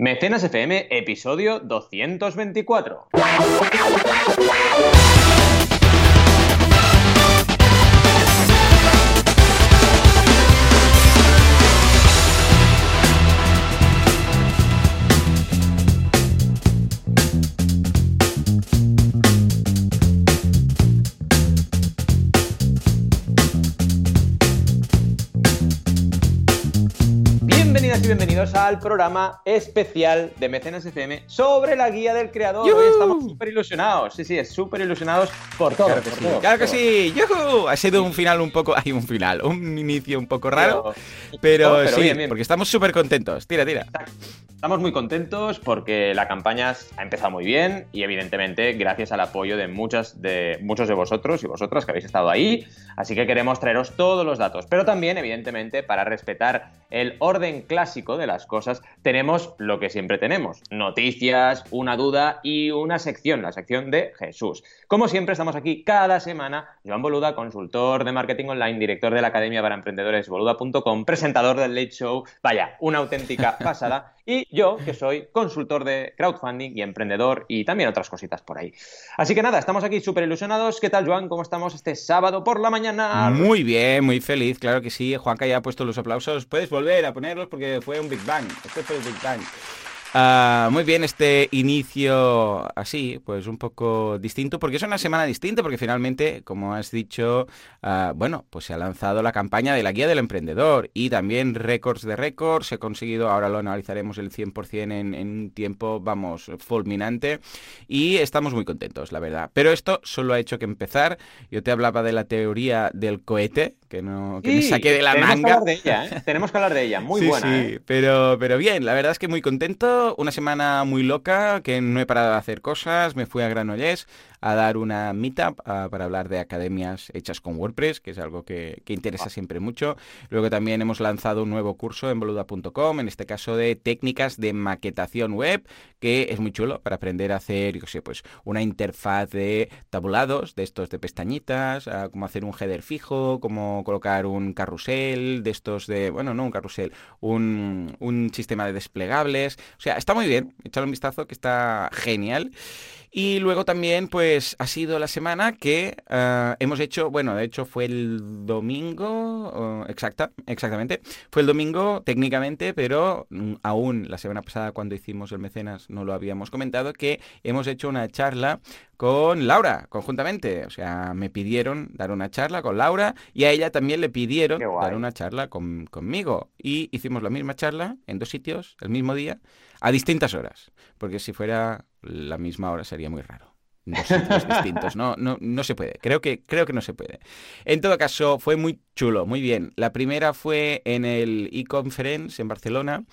Mecenas FM, episodio 224. Al programa especial de Mecenas FM sobre la guía del creador. Hoy estamos súper ilusionados. Sí, sí, es súper ilusionados por todo. Claro que por sí, todo, claro que por sí. ¡Yujú! Ha sido un final un poco. Hay un final, un inicio un poco raro. Pero- Pero, No, pero sí, bien, bien. porque estamos súper contentos. Tira, tira. Estamos muy contentos porque la campaña ha empezado muy bien y evidentemente gracias al apoyo de muchas de muchos de vosotros y vosotras que habéis estado ahí, así que queremos traeros todos los datos, pero también evidentemente para respetar el orden clásico de las cosas tenemos lo que siempre tenemos, noticias, una duda y una sección, la sección de Jesús. Como siempre estamos aquí cada semana, Joan Boluda, consultor de marketing online, director de la Academia para Emprendedores boluda.com, presentador del Late Show, vaya, una auténtica pasada. Y yo, que soy consultor de crowdfunding y emprendedor y también otras cositas por ahí. Así que nada, estamos aquí súper ilusionados. ¿Qué tal, Joan? ¿Cómo estamos este sábado por la mañana? Muy bien, muy feliz, claro que sí. Juanca ya ha puesto los aplausos. Puedes volver a ponerlos porque fue un Big Bang. Este fue el Big Bang. Ah, muy bien, este inicio así, pues un poco distinto, porque es una semana distinta, porque finalmente, como has dicho, ah, bueno, pues se ha lanzado la campaña de la guía del emprendedor y también récords de récords, se ha conseguido, ahora lo analizaremos el 100% en, en un tiempo, vamos, fulminante, y estamos muy contentos, la verdad. Pero esto solo ha hecho que empezar. Yo te hablaba de la teoría del cohete, que, no, que me saqué de la tenemos manga. Que hablar de ella, ¿eh? Tenemos que hablar de ella. Muy Sí, buena. sí, ¿eh? pero, pero bien, la verdad es que muy contento. Una semana muy loca, que no he parado de hacer cosas. Me fui a Granollers a dar una meetup ah, para hablar de academias hechas con WordPress, que es algo que, que interesa siempre mucho. Luego también hemos lanzado un nuevo curso en boluda.com, en este caso de técnicas de maquetación web, que es muy chulo para aprender a hacer, yo sé, pues una interfaz de tabulados, de estos de pestañitas, ah, cómo hacer un header fijo, cómo colocar un carrusel, de estos de, bueno, no un carrusel, un, un sistema de desplegables. O sea, está muy bien, echadle un vistazo que está genial. Y luego también, pues, ha sido la semana que ah, hemos hecho, bueno, de hecho fue el domingo, exacta, exactamente, fue el domingo técnicamente, pero mm, aún la semana pasada cuando hicimos el mecenas no lo habíamos comentado, que hemos hecho una charla con Laura, conjuntamente. O sea, me pidieron dar una charla con Laura y a ella también le pidieron dar una charla con- conmigo. Y hicimos la misma charla en dos sitios, el mismo día, a distintas horas. Porque si fuera la misma hora sería muy raro. Dos sitios distintos. No, no, no se puede. Creo que, creo que no se puede. En todo caso, fue muy chulo, muy bien. La primera fue en el e-conference en Barcelona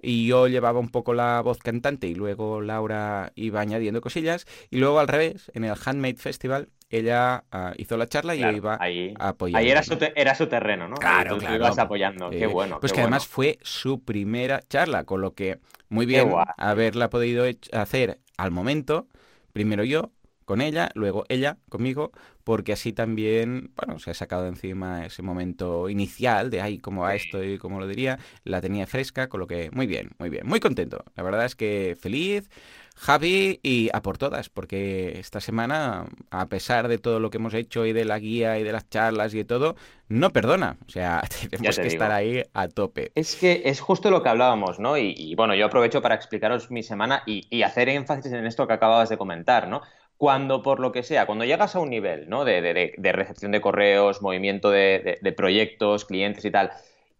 y yo llevaba un poco la voz cantante y luego Laura iba añadiendo cosillas y luego al revés, en el Handmade Festival ella ah, hizo la charla y Claro, yo iba ahí, apoyando. ahí era, su era su terreno, ¿no? Claro, claro. ibas apoyando. Eh, qué bueno. Pues qué que bueno. además fue su primera charla, con lo que muy bien haberla podido hacer al momento, primero yo con ella, luego ella conmigo, porque así también, bueno, se ha sacado de encima ese momento inicial de, ay, cómo va esto y cómo lo diría, la tenía fresca, con lo que muy bien, muy bien, muy contento. La verdad es que feliz, Javi y a por todas, porque esta semana, a pesar de todo lo que hemos hecho y de la guía y de las charlas y de todo, no perdona. O sea, tenemos te que digo. estar ahí a tope. Es que es justo lo que hablábamos, ¿no? Y, y, bueno, yo aprovecho para explicaros mi semana y, y hacer énfasis en esto que acababas de comentar, ¿no? Cuando, por lo que sea, cuando llegas a un nivel, ¿no? De, de- de- recepción de correos, movimiento de, proyectos, clientes y tal,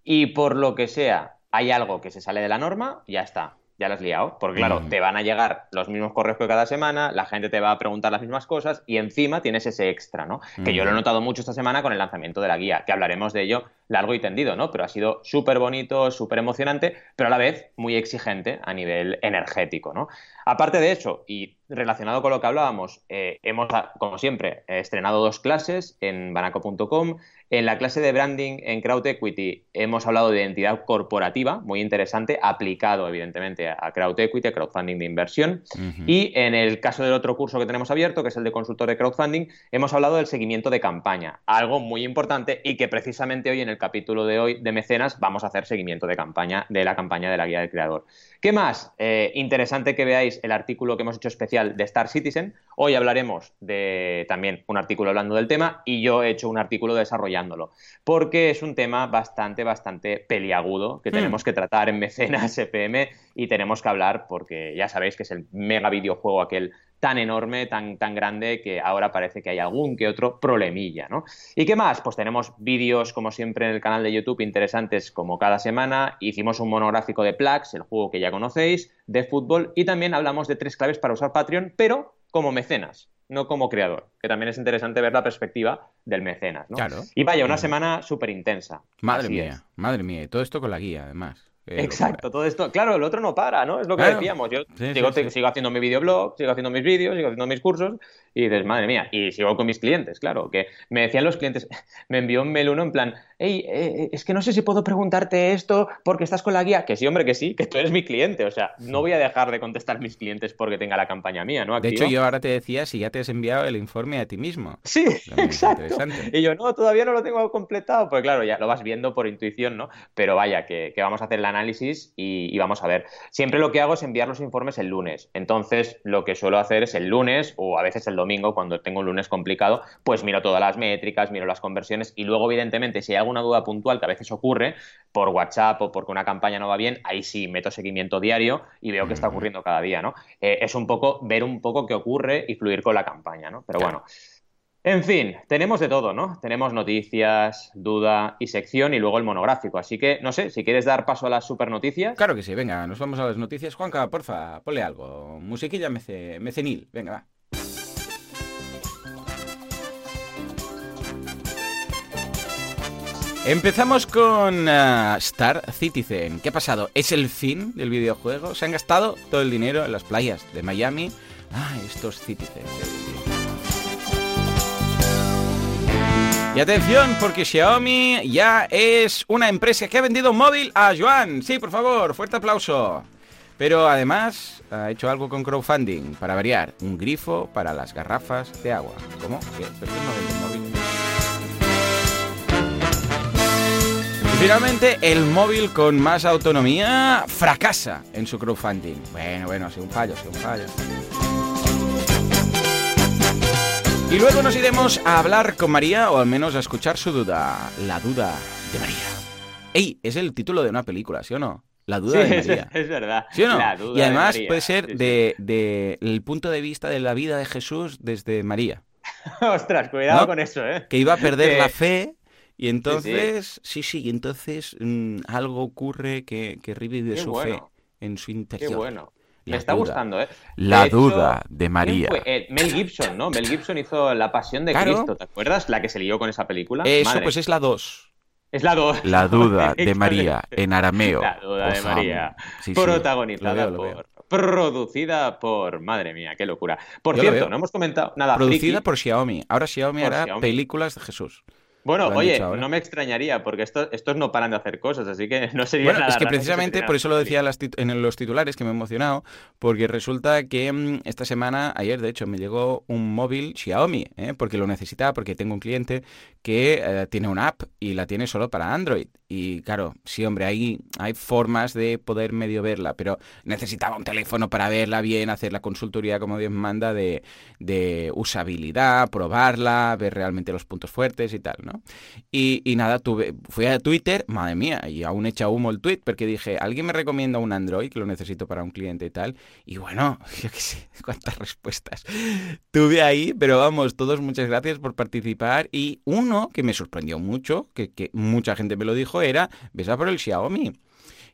y por lo que sea, hay algo que se sale de la norma, ya está, ya la has liado. Porque claro, Mm. te van a llegar los mismos correos que cada semana, la gente te va a preguntar las mismas cosas y encima tienes ese extra, ¿no? Que yo lo he notado mucho esta semana con el lanzamiento de la guía, que hablaremos de ello largo y tendido, ¿no? Pero ha sido súper bonito, súper emocionante, pero a la vez muy exigente a nivel energético, ¿no? Aparte de eso, y relacionado con lo que hablábamos, eh, hemos, como siempre, estrenado dos clases en banaco.com. En la clase de branding en Crowd Equity hemos hablado de identidad corporativa, muy interesante, aplicado evidentemente a crowd equity, a crowdfunding de inversión. Y en el caso del otro curso que tenemos abierto, que es el de consultor de crowdfunding, hemos hablado del seguimiento de campaña, algo muy importante y que precisamente hoy en el capítulo de hoy de Mecenas vamos a hacer seguimiento de campaña, de la campaña de la guía del creador. ¿Qué más? Eh, interesante que veáis el artículo que hemos hecho especial de Star Citizen. Hoy hablaremos de también un artículo hablando del tema y yo he hecho un artículo desarrollándolo, porque es un tema bastante, bastante peliagudo que hmm. tenemos que tratar en Mecenas EPM y tenemos que hablar porque ya sabéis que es el mega videojuego aquel tan enorme, tan, tan grande, que ahora parece que hay algún que otro problemilla, ¿no? ¿Y qué más? Pues tenemos vídeos, como siempre, en el canal de YouTube interesantes como cada semana. Hicimos un monográfico de Plax, el juego que ya conocéis, de fútbol, y también hablamos de tres claves para usar Patreon, pero como mecenas, no como creador, que también es interesante ver la perspectiva del mecenas, ¿no? Claro. Y vaya, una semana súper intensa. Madre mía, madre mía, y todo esto con la guía, además. Exacto, todo esto. Claro, el otro no para, ¿no? Es lo que decíamos. Yo sigo, haciendo mi videoblog, sigo haciendo mis vídeos, sigo haciendo mis cursos y dices, madre mía, y sigo con mis clientes, claro. Que me decían los clientes, me envió un mail uno en plan, hey, eh, es que no sé si puedo preguntarte esto porque estás con la guía. Que sí, hombre, que sí, que tú eres mi cliente. O sea, no voy a dejar de contestar mis clientes porque tenga la campaña mía, ¿no? De hecho, yo ahora te decía si ya te has enviado el informe a ti mismo. Sí, exacto. Y yo, no, todavía no lo tengo completado. Pues claro, ya lo vas viendo por intuición, ¿no? Pero vaya, que, que vamos a hacer la análisis y, vamos a ver. Siempre lo que hago es enviar los informes el lunes. Entonces, lo que suelo hacer es el lunes o a veces el domingo, cuando tengo un lunes complicado, pues miro todas las métricas, miro las conversiones y luego, evidentemente, si hay alguna duda puntual, que a veces ocurre, por WhatsApp o porque una campaña no va bien, ahí sí meto seguimiento diario y veo qué está ocurriendo cada día, ¿no? Eh, es un poco ver un poco qué ocurre y fluir con la campaña, ¿no? Pero bueno. En fin, tenemos de todo, ¿no? Tenemos noticias, duda y sección y luego el monográfico. Así que, no sé, si quieres dar paso a las super noticias. Claro que sí, venga, nos vamos a las noticias. Juanca, porfa, ponle algo. Musiquilla mece, mecenil, venga, va. Empezamos con uh, Star Citizen. ¿Qué ha pasado? ¿Es el fin del videojuego? ¿Se han gastado todo el dinero en las playas de Miami? Ah, estos Citizen. Y atención, porque Xiaomi ya es una empresa que ha vendido un móvil a Joan. Sí, por favor, fuerte aplauso. Pero además ha hecho algo con crowdfunding, para variar, un grifo para las garrafas de agua. ¿Cómo? ¿Qué? ¿Pero vende móvil? Finalmente, el móvil con más autonomía fracasa en su crowdfunding. Bueno, bueno, ha sido un fallo, ha sido un fallo. Y luego nos iremos a hablar con María, o al menos a escuchar su duda. La duda de María. ¡Ey! Es el título de una película, ¿sí o no? La duda de María. Es, verdad. ¿Sí o no? y además puede ser del de, el punto de vista de la vida de Jesús desde María. Ostras, cuidado con eso, ¿eh? Que iba a perder la fe y entonces, sí, sí, y entonces mm, algo ocurre que, que revive su fe en su interior. Qué bueno. Me está gustando, ¿eh? La duda de María. Eh, Mel Gibson, ¿no? Mel Gibson hizo La Pasión de Cristo, ¿te acuerdas? La que se lió con esa película. Eso, pues es la 2. Es la 2. La duda de María, en arameo. La duda de María. protagonizada por. Producida por. Madre mía, qué locura. Por cierto, no hemos comentado nada. Producida por Xiaomi. Ahora Xiaomi hará películas de Jesús. Bueno, oye, no me extrañaría, porque estos, estos no paran de hacer cosas, así que no sería bueno, nada Es que precisamente por eso lo decía en los titulares, que me he emocionado, porque resulta que mm, esta semana, ayer de hecho, me llegó un móvil Xiaomi, ¿eh? porque lo necesitaba, porque tengo un cliente que eh, tiene una app y la tiene solo para Android. Y claro, sí, hombre, hay, hay formas de poder medio verla, pero necesitaba un teléfono para verla bien, hacer la consultoría como Dios manda de, usabilidad, probarla, ver realmente los puntos fuertes y tal, ¿no? Y, y, nada, tuve, fui a Twitter, madre mía, y aún echa humo el tweet, porque dije, ¿alguien me recomienda un Android que lo necesito para un cliente y tal? Y bueno, yo qué sé, cuántas respuestas tuve ahí, pero vamos, todos muchas gracias por participar. Y uno que me sorprendió mucho, que, que mucha gente me lo dijo, era, ves a por el Xiaomi.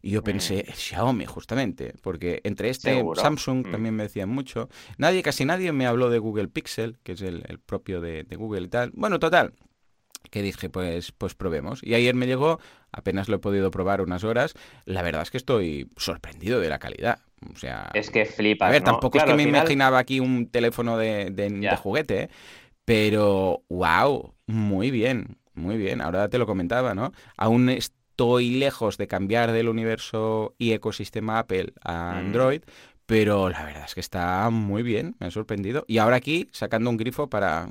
Y yo pensé, el Xiaomi, justamente, porque entre este Samsung mm. también me decían mucho. Nadie, casi nadie me habló de Google Pixel, que es el, propio de, Google y tal. Bueno, total, que dije, pues, pues probemos. Y ayer me llegó, apenas lo he podido probar unas horas. La verdad es que estoy sorprendido de la calidad. O sea, es que flipas. A ver, tampoco es que me imaginaba aquí un teléfono de, de juguete, ¿eh? Pero wow, muy bien. Muy bien, ahora te lo comentaba, ¿no? Aún estoy lejos de cambiar del universo y ecosistema Apple a mm. Android, pero la verdad es que está muy bien, me ha sorprendido. Y ahora aquí sacando un grifo para...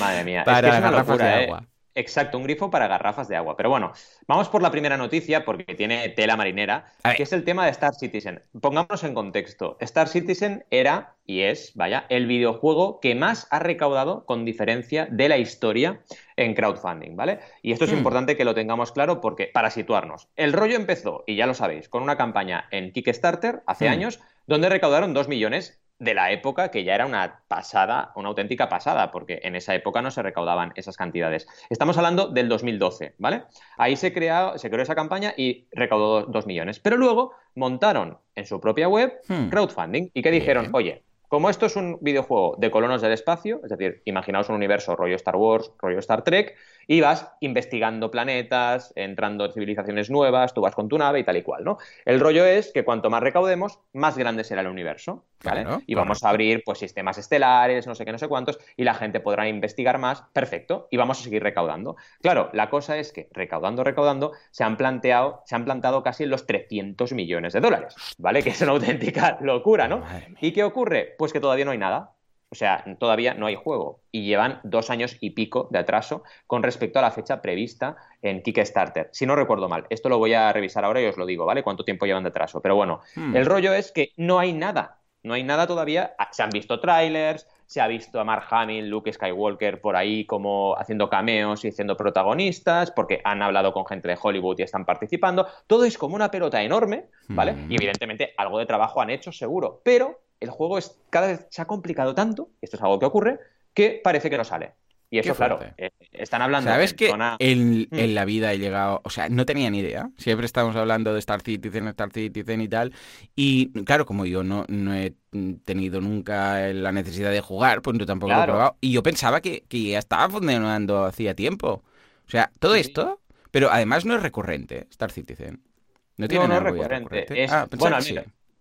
Madre mía, para es que de ¿eh? Exacto, un grifo para garrafas de agua. Pero bueno, vamos por la primera noticia porque tiene tela marinera, que es el tema de Star Citizen. Pongámonos en contexto. Star Citizen era y es, vaya, el videojuego que más ha recaudado con diferencia de la historia en crowdfunding, ¿vale? Y esto es hmm. importante que lo tengamos claro porque para situarnos, el rollo empezó, y ya lo sabéis, con una campaña en Kickstarter hace hmm. años donde recaudaron 2 millones de la época que ya era una pasada, una auténtica pasada, porque en esa época no se recaudaban esas cantidades. Estamos hablando del 2012, ¿vale? Ahí se, creó, se creó esa campaña y recaudó 2 millones. Pero luego montaron en su propia web hmm. crowdfunding y que dijeron, oye, como esto es un videojuego de colonos del espacio, es decir, imaginaos un universo rollo Star Wars, rollo Star Trek, y vas investigando planetas, entrando en civilizaciones nuevas, tú vas con tu nave y tal y cual, ¿no? El rollo es que cuanto más recaudemos, más grande será el universo, ¿vale? y vamos a abrir pues sistemas estelares, no sé qué, no sé cuántos, y la gente podrá investigar más, perfecto, y vamos a seguir recaudando. Claro, la cosa es que recaudando, recaudando, se han planteado, se han plantado casi los 300 millones de dólares, ¿vale? Que es una auténtica locura, ¿no? ¿Y qué ocurre? Pues que todavía no hay nada. O sea, todavía no hay juego y llevan dos años y pico de atraso con respecto a la fecha prevista en Kickstarter. Si no recuerdo mal, esto lo voy a revisar ahora y os lo digo, ¿vale? Cuánto tiempo llevan de atraso. Pero bueno, hmm. el rollo es que no hay nada. No hay nada todavía. Ah, se han visto trailers, se ha visto a Mark Hamill, Luke Skywalker por ahí como haciendo cameos y siendo protagonistas, porque han hablado con gente de Hollywood y están participando. Todo es como una pelota enorme, ¿vale? Hmm. Y evidentemente algo de trabajo han hecho seguro, pero el juego es, cada vez se ha complicado tanto, esto es algo que ocurre, que parece que no sale. Y eso, claro, eh, están hablando. ¿Sabes que en, mm. en, la vida he llegado, o sea, no tenía ni idea. Siempre estamos hablando de Star Citizen, Star Citizen y tal. Y claro, como yo no, no he tenido nunca la necesidad de jugar, pues yo tampoco lo he probado. Y yo pensaba que, que, ya estaba funcionando hacía tiempo. O sea, todo esto, pero además no es recurrente, Star Citizen. No tiene no, no es recurrente. Ah, bueno,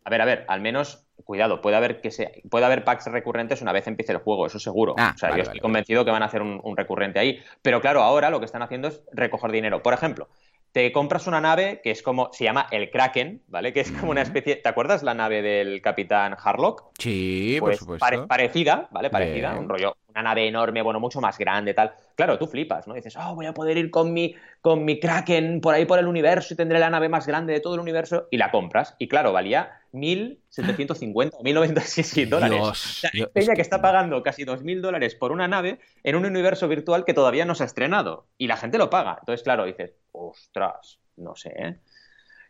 a ver, a ver, al menos cuidado, puede haber que se, puede haber packs recurrentes una vez empiece el juego, eso seguro. Ah, o sea, yo estoy convencido que van a hacer un, recurrente ahí. Pero claro, ahora lo que están haciendo es recoger dinero. Por ejemplo, te compras una nave que es como, se llama el Kraken, ¿vale? Que es como una especie, ¿te acuerdas la nave del capitán Harlock? Sí, por pues supuesto. parecida, ¿vale? Parecida, un rollo, una nave enorme, bueno, mucho más grande, tal. Claro, tú flipas, ¿no? Dices, oh, voy a poder ir con mi, con mi Kraken por ahí por el universo y tendré la nave más grande de todo el universo y la compras. Y claro, valía 1.750 o 1.097 dólares. Dios, o Peña que está pagando casi 2.000 dólares por una nave en un universo virtual que todavía no se ha estrenado. Y la gente lo paga. Entonces, claro, dices, ostras, no sé. ¿eh?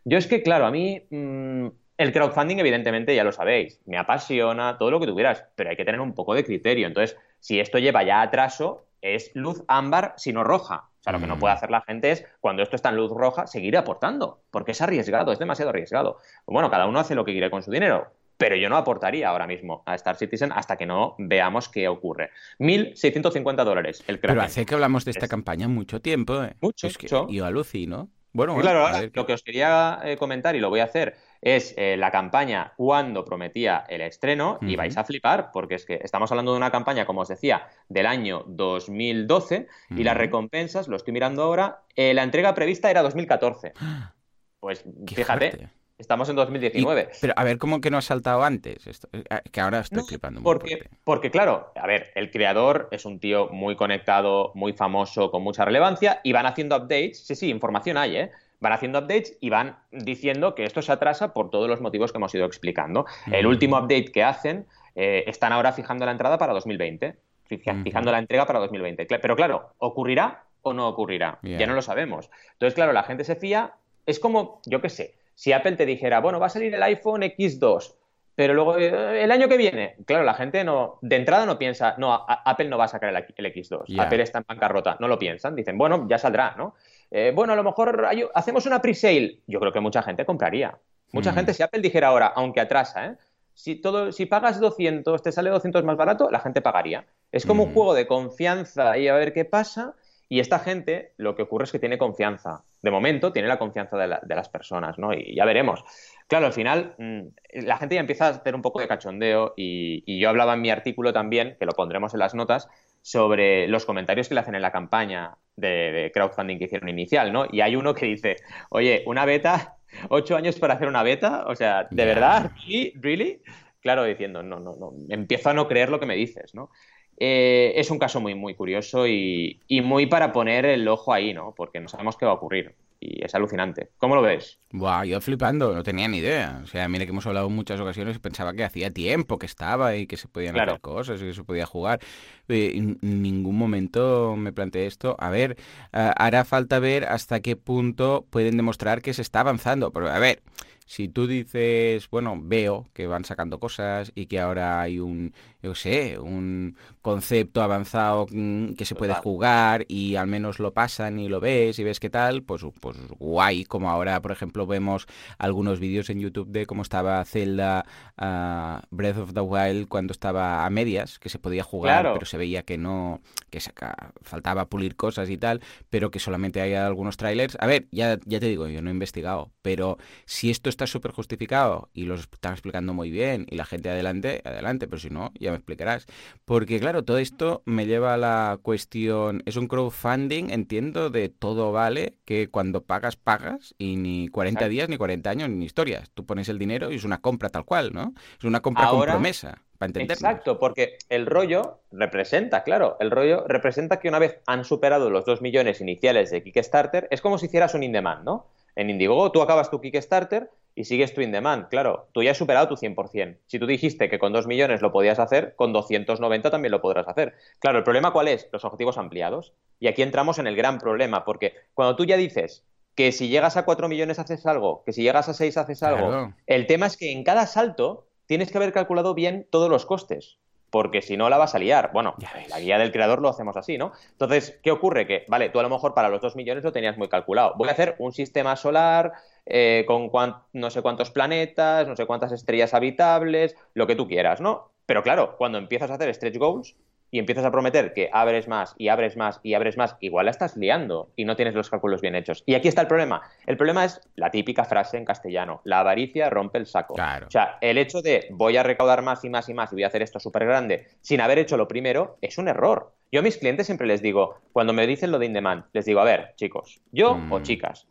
Yo es que, claro, a mí mm, el crowdfunding, evidentemente, ya lo sabéis, me apasiona, todo lo que tuvieras, pero hay que tener un poco de criterio. Entonces, si esto lleva ya atraso, es luz ámbar, sino roja. O sea, lo que no puede mm. hacer la gente es, cuando esto está en luz roja, seguir aportando, porque es arriesgado, es demasiado arriesgado. Bueno, cada uno hace lo que quiere con su dinero, pero yo no aportaría ahora mismo a Star Citizen hasta que no veamos qué ocurre. 1.650 dólares el Pero hace que hablamos de esta campaña mucho tiempo, ¿eh? Mucho, es que Yo alucino. Bueno, claro, ahora, lo que os quería eh, comentar y lo voy a hacer es eh, la campaña cuando prometía el estreno y vais a flipar porque es que estamos hablando de una campaña, como os decía, del año 2012 y las recompensas, lo estoy mirando ahora, eh, la entrega prevista era 2014. Pues fíjate. Estamos en 2019. pero a ver, ¿cómo que no ha saltado antes? Esto, eh, que ahora estoy flipando. porque, porque, claro, a ver, el creador es un tío muy conectado, muy famoso, con mucha relevancia, y van haciendo updates. Sí, sí, información hay, ¿eh? van haciendo updates y van diciendo que esto se atrasa por todos los motivos que hemos ido explicando. El último update que hacen, eh, están ahora fijando la entrada para 2020, fijando la entrega para 2020. Pero claro, ¿ocurrirá o no ocurrirá? Ya no lo sabemos. Entonces, claro, la gente se fía, es como, yo qué sé, si Apple te dijera, bueno, va a salir el iPhone X2, pero luego eh, el año que viene, claro, la gente no, de entrada no piensa, no, Apple no va a sacar el, X2, Apple está en bancarrota, no lo piensan, dicen, bueno, ya saldrá, ¿no? Eh, bueno, a lo mejor hacemos una pre-sale. Yo creo que mucha gente compraría. Mucha mm. gente, si Apple dijera ahora, aunque atrasa, ¿eh? si, todo, si pagas 200, te sale 200 más barato, la gente pagaría. Es como un mm. juego de confianza y a ver qué pasa. Y esta gente lo que ocurre es que tiene confianza. De momento tiene la confianza de, las personas, ¿no? Y ya veremos. Claro, al final mm, la gente ya empieza a hacer un poco de cachondeo y, yo hablaba en mi artículo también, que lo pondremos en las notas, sobre los comentarios que le hacen en la campaña de, crowdfunding que hicieron inicial, ¿no? Y hay uno que dice, oye, una beta, ocho años para hacer una beta, o sea, ¿de verdad? ¿Really? ¿Really? Claro, diciendo, no, no, no, empiezo a no creer lo que me dices, ¿no? Eh, es un caso muy, muy curioso y, muy para poner el ojo ahí, ¿no? Porque no sabemos qué va a ocurrir. Y es alucinante. ¿Cómo lo ves? Buah, yo flipando, no tenía ni idea. O sea, mire que hemos hablado en muchas ocasiones y pensaba que hacía tiempo que estaba y que se podían hacer cosas y que se podía jugar. Eh, en ningún momento me planteé esto. A ver, hará falta ver hasta qué punto pueden demostrar que se está avanzando. Pero, a ver, si tú dices, bueno, veo que van sacando cosas y que ahora hay un, yo sé, un concepto avanzado mm, que se puede jugar y al menos lo pasan y lo ves y ves qué tal, pues, pues guay, como ahora, por ejemplo, vemos algunos vídeos en YouTube de cómo estaba Zelda ah, Breath of the Wild cuando estaba a medias, que se podía jugar, pero se veía que no, que saca, faltaba pulir cosas y tal, pero que solamente hay algunos trailers. A ver, ya, ya te digo, yo no he investigado, pero si esto está súper justificado y lo están explicando muy bien y la gente adelante, adelante, pero si no, ya me explicarás. Porque claro, todo esto me lleva a la cuestión, es un crowdfunding, entiendo, de todo vale, que cuando pagas, pagas y ni 40 días, ni 40 años, ni historias. Tú pones el dinero y es una compra tal cual, ¿no? Es una compra con promesa. Para. Exacto, porque el rollo representa, claro, el rollo representa que una vez han superado los 2 millones iniciales de Kickstarter, es como si hicieras un in-demand, ¿no? En Indiegogo tú acabas tu Kickstarter y sigues tu in-demand. Claro, tú ya has superado tu 100%. Si tú dijiste que con 2 millones lo podías hacer, con 290 también lo podrás hacer. Claro, el problema cuál es? Los objetivos ampliados. Y aquí entramos en el gran problema, porque cuando tú ya dices que si llegas a 4 millones haces algo, que si llegas a 6 haces algo, el tema es que en cada salto tienes que haber calculado bien todos los costes porque si no la vas a liar. Bueno, la guía del creador lo hacemos así, ¿no? Entonces, ¿qué ocurre? Que, vale, tú a lo mejor para los 2 millones lo tenías muy calculado. Voy a hacer un sistema solar eh, con no sé cuántos planetas, no sé cuántas estrellas habitables, lo que tú quieras, ¿no? Pero claro, cuando empiezas a hacer stretch goals, y empiezas a prometer que abres más y abres más y abres más, igual la estás liando y no tienes los cálculos bien hechos. Y aquí está el problema. El problema es la típica frase en castellano, la avaricia rompe el saco. O sea, el hecho de voy a recaudar más y más y más y voy a hacer esto súper grande sin haber hecho lo primero es un error. Yo a mis clientes siempre les digo, cuando me dicen lo de in-demand, les digo, a ver, chicos, yo o mm. chicas,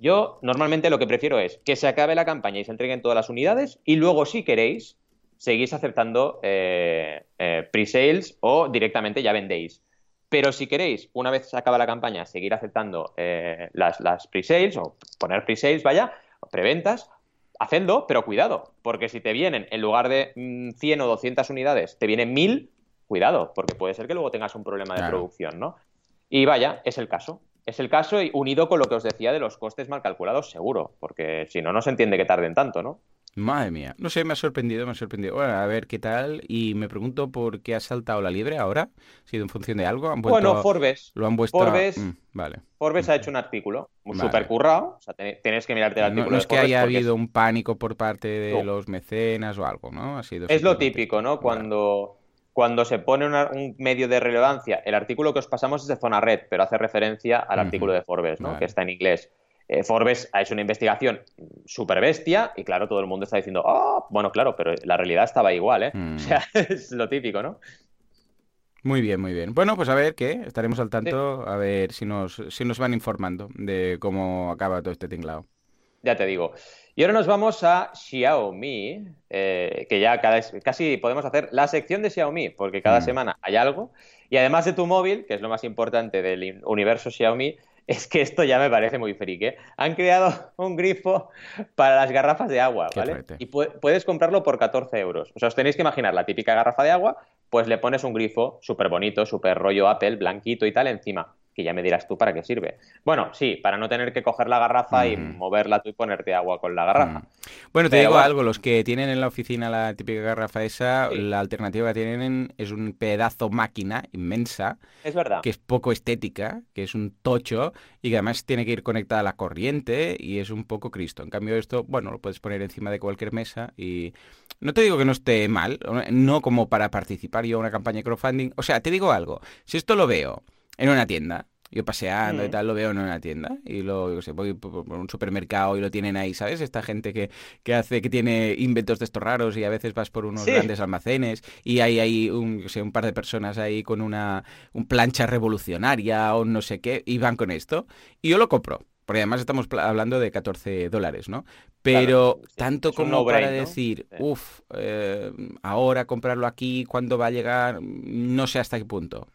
yo normalmente lo que prefiero es que se acabe la campaña y se entreguen todas las unidades y luego si queréis seguís aceptando eh, eh, pre-sales o directamente ya vendéis. Pero si queréis, una vez se acaba la campaña, seguir aceptando eh, las, las pre-sales o poner pre-sales, vaya, preventas, hacedlo, pero cuidado, porque si te vienen, en lugar de 100 mm, o 200 unidades, te vienen 1000, cuidado, porque puede ser que luego tengas un problema de producción, ¿no? Y vaya, es el caso. Es el caso y unido con lo que os decía de los costes mal calculados, seguro, porque si no, no se entiende que tarden tanto, ¿no? Madre mía. No sé, me ha sorprendido, me ha sorprendido. Bueno, a ver qué tal. Y me pregunto por qué ha saltado la liebre ahora. ¿Ha sido en función de algo? bueno, Forbes. Lo han puesto. Forbes, mm, vale. Forbes ha hecho un artículo muy súper currado. O sea, tienes que mirarte el artículo. No, es que haya habido un pánico por parte de los mecenas o algo, ¿no? Ha sido es lo típico, ¿no? Cuando. Cuando se pone un medio de relevancia, el artículo que os pasamos es de Zona Red, pero hace referencia al artículo de Forbes, ¿no? que está en inglés. Eh, Forbes ha hecho una investigación súper bestia y claro, todo el mundo está diciendo, oh, bueno, claro, pero la realidad estaba igual, ¿eh? O sea, mm. es lo típico, ¿no? Muy bien, muy bien. Bueno, pues a ver qué, estaremos al tanto, a ver si nos, si nos van informando de cómo acaba todo este tinglado. Ya te digo. Y ahora nos vamos a Xiaomi, eh, que ya casi podemos hacer la sección de Xiaomi, porque cada mm. semana hay algo. Y además de tu móvil, que es lo más importante del universo Xiaomi, es que esto ya me parece muy frique. ¿eh? Han creado un grifo para las garrafas de agua, ¿vale? Y puedes comprarlo por 14 euros. O sea, os tenéis que imaginar la típica garrafa de agua, pues le pones un grifo súper bonito, súper rollo Apple, blanquito y tal encima que ya me dirás tú para qué sirve. Bueno, sí, para no tener que coger la garrafa y moverla tú y ponerte agua con la garrafa. Bueno, te digo algo, los que tienen en la oficina la típica garrafa esa, la alternativa que tienen es un pedazo máquina inmensa. Es verdad. Que es poco estética, que es un tocho y que además tiene que ir conectada a la corriente y es un poco Cristo. En cambio esto, bueno, lo puedes poner encima de cualquier mesa y no te digo que no esté mal, no como para participar yo en una campaña de crowdfunding. O sea, te digo algo, si esto lo veo en una tienda Yo paseando y tal, lo veo en una tienda y lo, yo sé, voy por un supermercado y lo tienen ahí, ¿sabes? Esta gente que, que hace, que tiene inventos de estos raros y a veces vas por unos grandes almacenes y hay ahí un, yo sé, un par de personas ahí con una un plancha revolucionaria o no sé qué y van con esto y yo lo compro. Porque además estamos hablando de 14 dólares, ¿no? Pero tanto como para decir, uff, eh, ahora comprarlo aquí, ¿cuándo va a llegar? No sé hasta qué punto.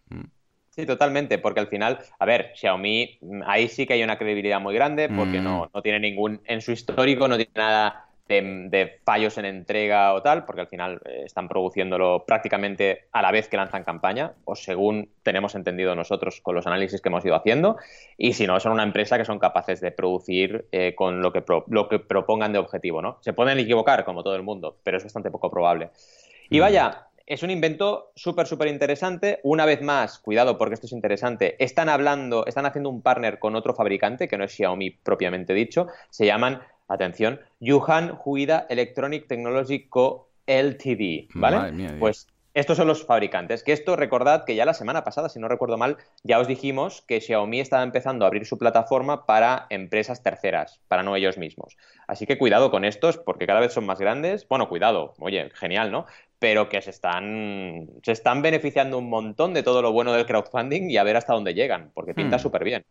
Sí, totalmente, porque al final, a ver, Xiaomi, mm, ahí sí que hay una credibilidad muy grande, porque no, mm. no tiene ningún, en su histórico no tiene nada de, fallos en entrega o tal, porque al final eh, están produciéndolo prácticamente a la vez que lanzan campaña, o según tenemos entendido nosotros con los análisis que hemos ido haciendo, y si no, son una empresa que son capaces de producir eh, con lo que, lo que propongan de objetivo, ¿no? Se pueden equivocar, como todo el mundo, pero es bastante poco probable. Y mm. vaya, es un invento súper, súper interesante. Una vez más, cuidado porque esto es interesante, están hablando, están haciendo un partner con otro fabricante, que no es Xiaomi propiamente dicho, se llaman atención, Yuhan Huida Electronic Technology Co. Ltd. ¿Vale? pues estos son los fabricantes. Que esto, recordad que ya la semana pasada, si no recuerdo mal, ya os dijimos que Xiaomi estaba empezando a abrir su plataforma para empresas terceras, para no ellos mismos. Así que cuidado con estos, porque cada vez son más grandes. Bueno, cuidado, oye, genial, ¿no? Pero que se están, se están beneficiando un montón de todo lo bueno del crowdfunding y a ver hasta dónde llegan, porque pinta hmm. súper bien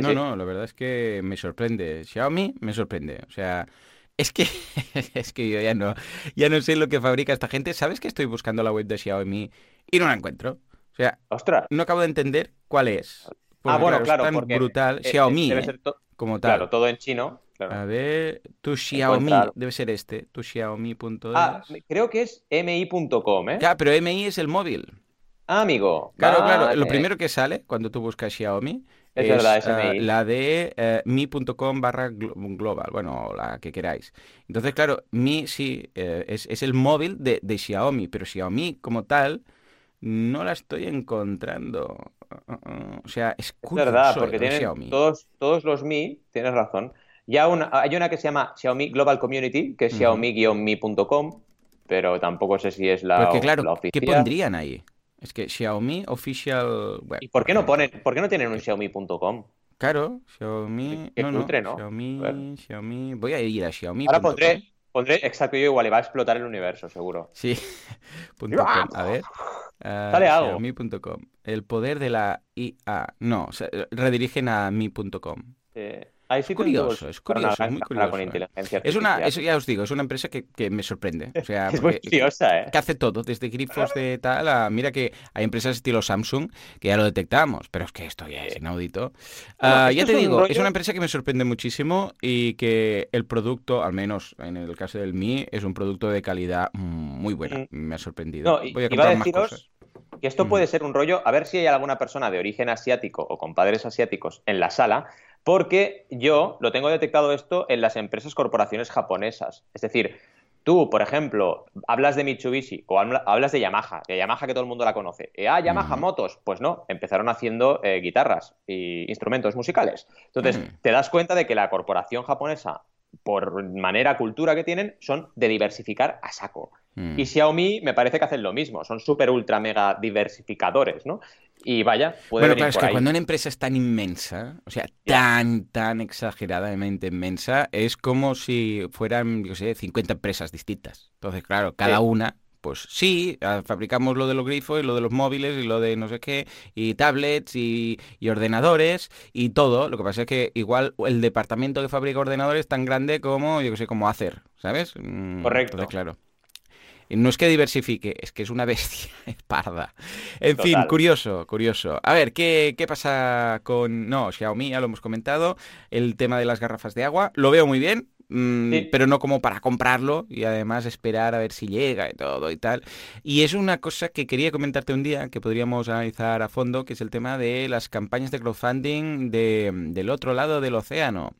no, no, la verdad es que me sorprende. Xiaomi me sorprende. O sea, es que, es que yo ya no, ya no sé lo que fabrica esta gente. ¿Sabes que estoy buscando la web de Xiaomi y no la encuentro? O sea, no acabo de entender cuál es. ah, bueno, claro, es tan brutal. Eh, Xiaomi, debe ser como tal. Claro, todo en chino. A ver, tu Xiaomi, debe ser este, tu Xiaomi.es. Ah, creo que es mi.com, ¿eh? Ya, pero MI es el móvil. Ah, amigo. Claro, claro. Lo primero que sale cuando tú buscas Xiaomi es, verdad, ah, la de uh, mi.com barra global, bueno, la que queráis. Entonces, claro, mi sí eh, es, el móvil de, Xiaomi, pero Xiaomi como tal no la estoy encontrando. Uh, uh, o sea, es curioso. Es verdad, porque tienen todos, todos los Mi, tienes razón. Ya una, hay una que se llama Xiaomi Global Community, que es xiaomi-mi.com, pero tampoco sé si es la, porque, claro, ¿Qué pondrían ahí? Es que Xiaomi Official Web. ¿Y por qué no ponen, por qué no tienen un Xiaomi.com? Claro, Xiaomi. Qué no, no. Xiaomi, Xiaomi. Voy a ir a Xiaomi. Ahora pondré, pondré, exacto, yo igual, y va a explotar el universo, seguro. Sí. A ver. Sale algo. Xiaomi.com. El poder de la IA. No, redirigen a mi.com. Eh, es curioso, es curioso, muy curioso. es una, eso ya os digo, es una empresa que, que me sorprende. O sea, es muy curiosa, ¿eh? Que hace todo, desde grifos de tal a, Mira que hay empresas estilo Samsung que ya lo detectamos, pero es que esto ya es inaudito. Ah, ya te digo, es una empresa que me sorprende muchísimo y que el producto, al menos en el caso del Mi, es un producto de calidad muy buena. Me ha sorprendido. Voy a comprar más cosas que esto puede ser un rollo, a ver si hay alguna persona de origen asiático o con padres asiáticos en la sala, porque yo lo tengo detectado esto en las empresas corporaciones japonesas. Es decir, tú, por ejemplo, hablas de Mitsubishi o hablas de Yamaha, de Yamaha que todo el mundo la conoce. Eh, ah, Yamaha Motos. Pues no, empezaron haciendo eh, guitarras y instrumentos musicales. Entonces, te das cuenta de que la corporación japonesa por manera cultura que tienen, son de diversificar a saco. Mm. Y Xiaomi me parece que hacen lo mismo, son súper ultra mega diversificadores, ¿no? Y vaya, puede Bueno, claro, es que cuando una empresa es tan inmensa, o sea, tan, tan exageradamente inmensa, es como si fueran, yo sé, 50 empresas distintas. Entonces, claro, cada una pues sí, ah, fabricamos lo de los grifos y lo de los móviles y lo de no sé qué, y tablets y, ordenadores y todo. Lo que pasa es que igual el departamento que fabrica ordenadores es tan grande como, yo que sé, como hacer, ¿sabes? Mm, Correcto. Entonces, claro. No es que diversifique, es que es una bestia, es parda. En fin, curioso, curioso. A ver, ¿qué, ¿qué pasa con... No, Xiaomi, ya lo hemos comentado, el tema de las garrafas de agua. Lo veo muy bien, Mm, pero no como para comprarlo y además esperar a ver si llega y todo y tal. Y es una cosa que quería comentarte un día que podríamos analizar a fondo, que es el tema de las campañas de crowdfunding de, del otro lado del océano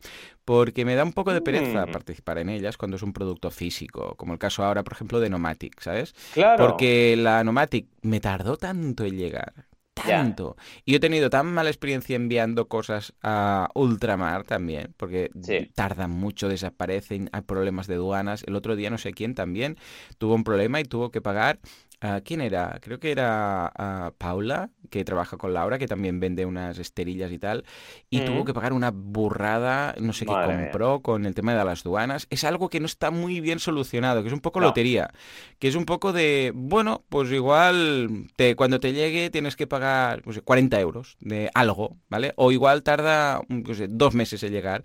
porque me da un poco de pereza mm. participar en ellas cuando es un producto físico, como el caso ahora, por ejemplo, de Nomatic, ¿sabes? Claro. Porque la Nomatic me tardó tanto en llegar tanto. Y he tenido tan mala experiencia enviando cosas a ultramar también, porque tardan mucho, desaparecen, hay problemas de aduanas. El otro día no sé quién también tuvo un problema y tuvo que pagar Ah, ¿Quién era? Creo que era ah, Paula, que trabaja con Laura, que también vende unas esterillas y tal, y tuvo que pagar una burrada, no sé qué compró con el tema de las aduanas. Es algo que no está muy bien solucionado, que es un poco lotería, que es un poco de, bueno, pues igual te, cuando te llegue tienes que pagar pues, 40 euros de algo, ¿vale? O igual tarda pues, dos meses en llegar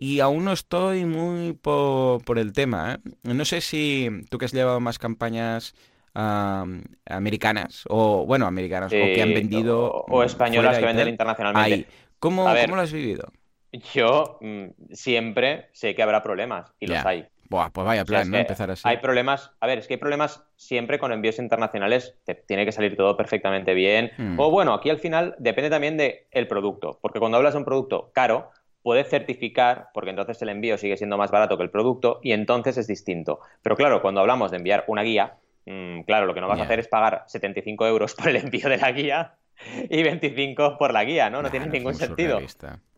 y aún no estoy muy por, el tema. ¿eh? No sé si tú que has llevado más campañas americanas, o bueno, americanas, o que han vendido. O, españolas que venden internacionalmente. ¿Cómo, ¿Cómo, lo has vivido? Yo mm, siempre sé que habrá problemas, y los hay. Buah, pues vaya plan, ¿no? Empezar así. Hay problemas, a ver, es que hay problemas siempre con envíos internacionales, te tiene que salir todo perfectamente bien. Hmm. O bueno, aquí al final depende también del el producto, porque cuando hablas de un producto caro, puedes certificar, porque entonces el envío sigue siendo más barato que el producto y entonces es distinto. Pero claro, cuando hablamos de enviar una guía, mm, claro, lo que no vas a hacer es pagar 75 euros por el envío de la guía y 25 por la guía, ¿no? No tiene ningún sentido.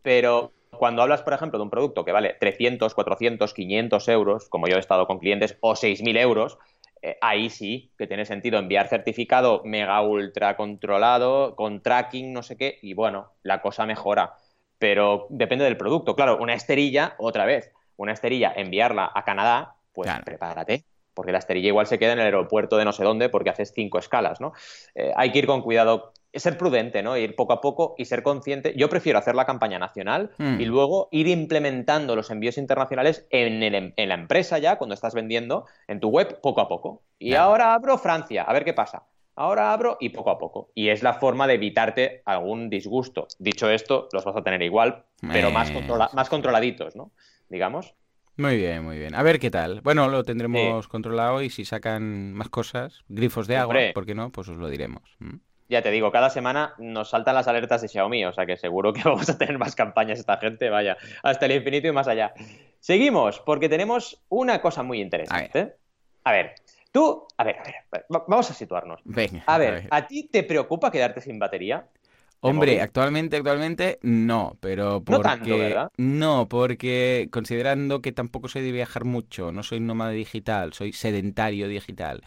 Pero cuando hablas, por ejemplo, de un producto que vale 300, 400, 500 euros, como yo he estado con clientes, o 6.000 euros, eh, ahí sí que tiene sentido enviar certificado mega ultra controlado, con tracking, no sé qué, y bueno, la cosa mejora pero depende del producto. Claro, una esterilla, otra vez, una esterilla, enviarla a Canadá, pues prepárate, porque la esterilla igual se queda en el aeropuerto de no sé dónde porque haces cinco escalas, ¿no? Eh, hay que ir con cuidado, ser prudente, ¿no? Ir poco a poco y ser consciente. Yo prefiero hacer la campaña nacional hmm. y luego ir implementando los envíos internacionales en, en, la empresa ya, cuando estás vendiendo en tu web, poco a poco. Y ahora abro Francia, a ver qué pasa ahora abro y poco a poco. Y es la forma de evitarte algún disgusto. Dicho esto, los vas a tener igual, pero más, más controladitos, ¿no? Digamos. Muy bien, muy bien. A ver qué tal. Bueno, lo tendremos controlado y si sacan más cosas, grifos de agua, ¿por qué no? Pues os lo diremos. Ya te digo, cada semana nos saltan las alertas de Xiaomi, o sea que seguro que vamos a tener más campañas esta gente, vaya, hasta el infinito y más allá. Seguimos, porque tenemos una cosa muy interesante. A ver, Tú, a ver, a ver, vamos a situarnos. Venga. A ver, a, ti te preocupa quedarte sin batería? Hombre, actualmente, actualmente no, pero porque... No tanto, ¿verdad? No, porque considerando que tampoco soy de viajar mucho, no soy nómada digital, soy sedentario digital.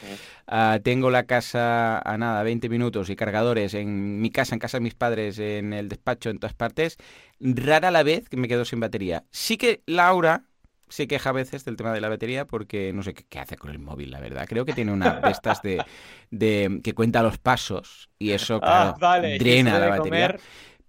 Ah, tengo la casa a nada, 20 minutos y cargadores en mi casa, en casa de mis padres, en el despacho, en todas partes. Rara la vez que me quedo sin batería. Sí que Laura, se queja a veces del tema de la batería porque no sé qué, hace con el móvil, la verdad. Creo que tiene una de estas de, que cuenta los pasos y eso ah, drena la batería.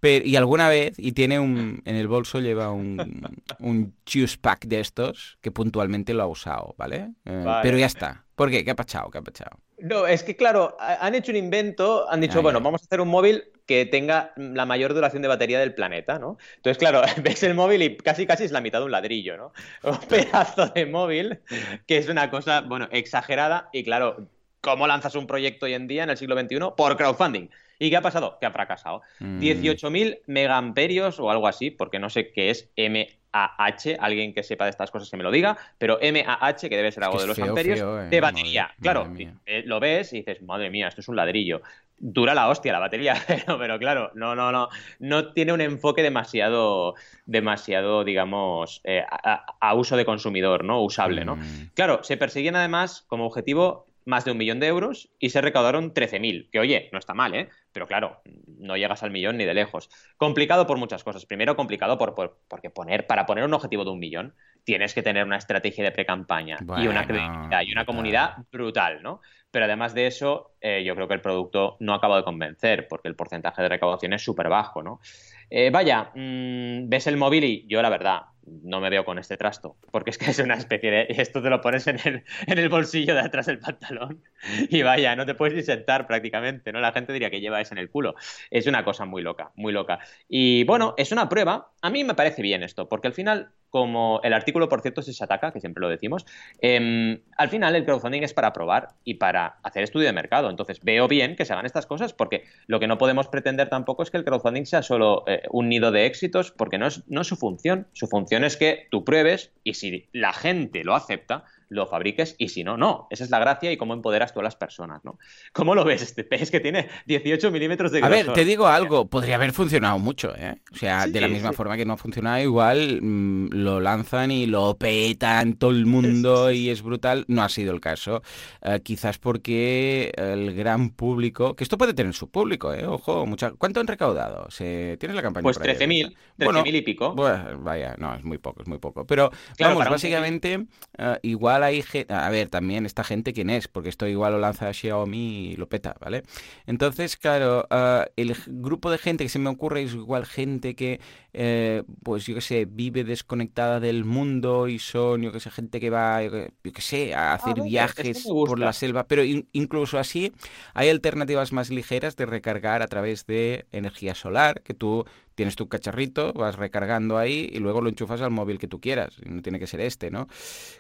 y alguna vez, y tiene un, en el bolso lleva un, un juice pack de estos que puntualmente lo ha usado, ¿vale? Eh, pero ya está. ¿Por qué? ¿Qué ha pachado? ¿Qué ha pachado? No, es que claro, han hecho un invento, han dicho, bueno, vamos a hacer un móvil que tenga la mayor duración de batería del planeta, ¿no? Entonces, claro, ves el móvil y casi casi es la mitad de un ladrillo, ¿no? Un pedazo de móvil, que es una cosa, bueno, exagerada y claro, ¿cómo lanzas un proyecto hoy en día en el siglo XXI? Por crowdfunding. ¿Y qué ha pasado? Que ha fracasado. 18.000 mm. megaamperios o algo así, porque no sé qué es MAH, alguien que sepa de estas cosas que me lo diga, pero MAH, que debe ser algo de los amperios, eh, de batería. claro, eh, lo ves y dices, madre mía, esto es un ladrillo. Dura la hostia la batería, pero, claro, no, no, no, no tiene un enfoque demasiado, demasiado, digamos, eh, a, uso de consumidor, ¿no? Usable, ¿no? Mm. Claro, se perseguían además como objetivo más de un millón de euros y se recaudaron 13.000, que oye, no está mal, ¿eh? Pero claro, no llegas al millón ni de lejos. Complicado por muchas cosas. Primero, complicado por, porque poner, para poner un objetivo de un millón tienes que tener una estrategia de pre-campaña y una credibilidad y una comunidad brutal, ¿no? Pero además de eso, eh, yo creo que el producto no ha acabado de convencer porque el porcentaje de recaudación es súper bajo, ¿no? Eh, vaya, mm, ves el móvil y yo la verdad, no me veo con este trasto, porque es que es una especie de... Esto te lo pones en el, en el bolsillo de atrás del pantalón y vaya, no te puedes ni sentar prácticamente, ¿no? La gente diría que lleva eso en el culo. Es una cosa muy loca, muy loca. Y bueno, es una prueba. A mí me parece bien esto, porque al final como el artículo, por cierto, se ataca, que siempre lo decimos, em, al final el crowdfunding es para probar y para hacer estudio de mercado. Entonces, veo bien que se hagan estas cosas porque lo que no podemos pretender tampoco es que el crowdfunding sea solo eh, un nido de éxitos, porque no es, no es su función. Su función es que tú pruebes y si la gente lo acepta, lo fabriques y si no, no. Esa es la gracia y cómo empoderas tú a las personas, ¿no? ¿Cómo lo ves? Este pez que tiene 18 milímetros de A grosor. ver, te digo algo, podría haber funcionado mucho, ¿eh? O sea, Sí, de la misma sí. forma que no ha funcionado, igual mm, lo lanzan y lo petan todo el mundo y es brutal. No ha sido el caso. Eh, quizás porque el gran público, que esto puede tener su público, ¿eh? Ojo, mucha... ¿cuánto han recaudado? ¿Se... ¿Tienes la campaña Pues por ahí 13.000, abierta? 13.000 Bueno, y pico. Bueno, vaya, no, es muy poco, es muy poco. Pero Claro, vamos, básicamente, eh, igual hay gente. A ver, también esta gente quién es, porque esto igual lo lanza Xiaomi y lo peta, ¿vale? Entonces, claro, eh, el grupo de gente que se me ocurre es igual gente que, eh, pues yo qué sé, vive desconectada del mundo y son, yo qué sé, gente que va, yo qué, sé, a hacer vale, viajes por la selva. Pero in- incluso así, hay alternativas más ligeras de recargar a través de energía solar, que tú tienes tu cacharrito, vas recargando ahí y luego lo enchufas al móvil que tú quieras. No tiene que ser este, ¿no?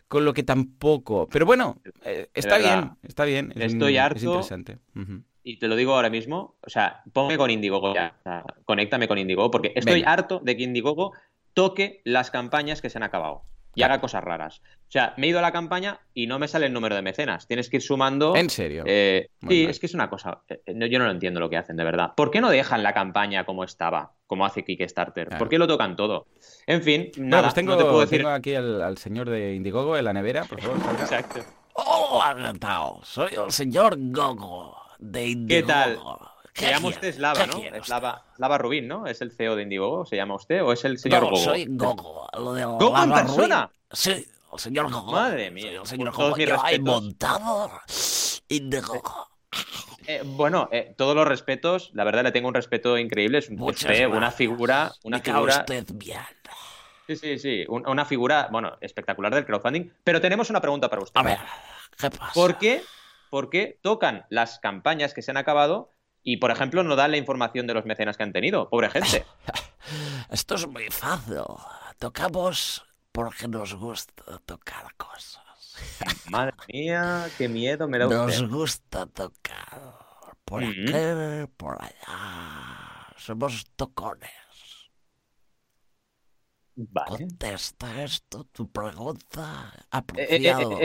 Con lo que tampoco. Pero bueno, eh, está bien, está bien. Es, Estoy es harto. interesante. Ujú. Y te lo digo ahora mismo, o sea, ponme con Indiegogo ya, o sea, conéctame con Indiegogo, porque estoy Venga. harto de que Indiegogo toque las campañas que se han acabado y haga cosas raras. O sea, me he ido a la campaña y no me sale el número de mecenas. Tienes que ir sumando. En serio. Eh, sí, mal. es que es una cosa. eh, no- yo no lo entiendo lo que hacen, de verdad. ¿Por qué no dejan la campaña como estaba, como hace Kickstarter? Claro. ¿Por qué lo tocan todo? En fin, Bueno, nada, pues tengo, no te puedo decir. tengo aquí al, al señor de Indiegogo en la nevera, por favor. salga. Exacto. Hola, ¿qué tal? Soy el señor Gogo de ¿Qué Indiegogo. tal? ¿Qué Se llama usted Slava, ¿Qué ¿no? Slava, Slava Rubín, ¿no? Es el CEO de Indiegogo, ¿se llama usted? ¿O es el señor no, Gogo? soy Gogo. Lo de ¿Gogo en persona? Sí, el señor Gogo. Madre mía, el señor Gogo. hay respetos. montador Indiegogo. Eh, bueno, eh, todos los respetos, la verdad le tengo un respeto increíble, es un usted, una figura, una figura, usted bien. sí, sí, sí, un- una figura, bueno, espectacular del crowdfunding, pero tenemos una pregunta para usted. A ver, ¿qué pasa? ¿Por qué, por qué tocan las campañas que se han acabado y, por ejemplo, no dan la información de los mecenas que han tenido? Pobre gente. Esto es muy fácil. Tocamos porque nos gusta tocar cosas. Madre mía, qué miedo me da Nos usted. gusta tocar. Por Mm. aquí, por allá. Somos tocones. Vale. Contesta esto, tu pregunta. Eh, eh, eh, Apreciado.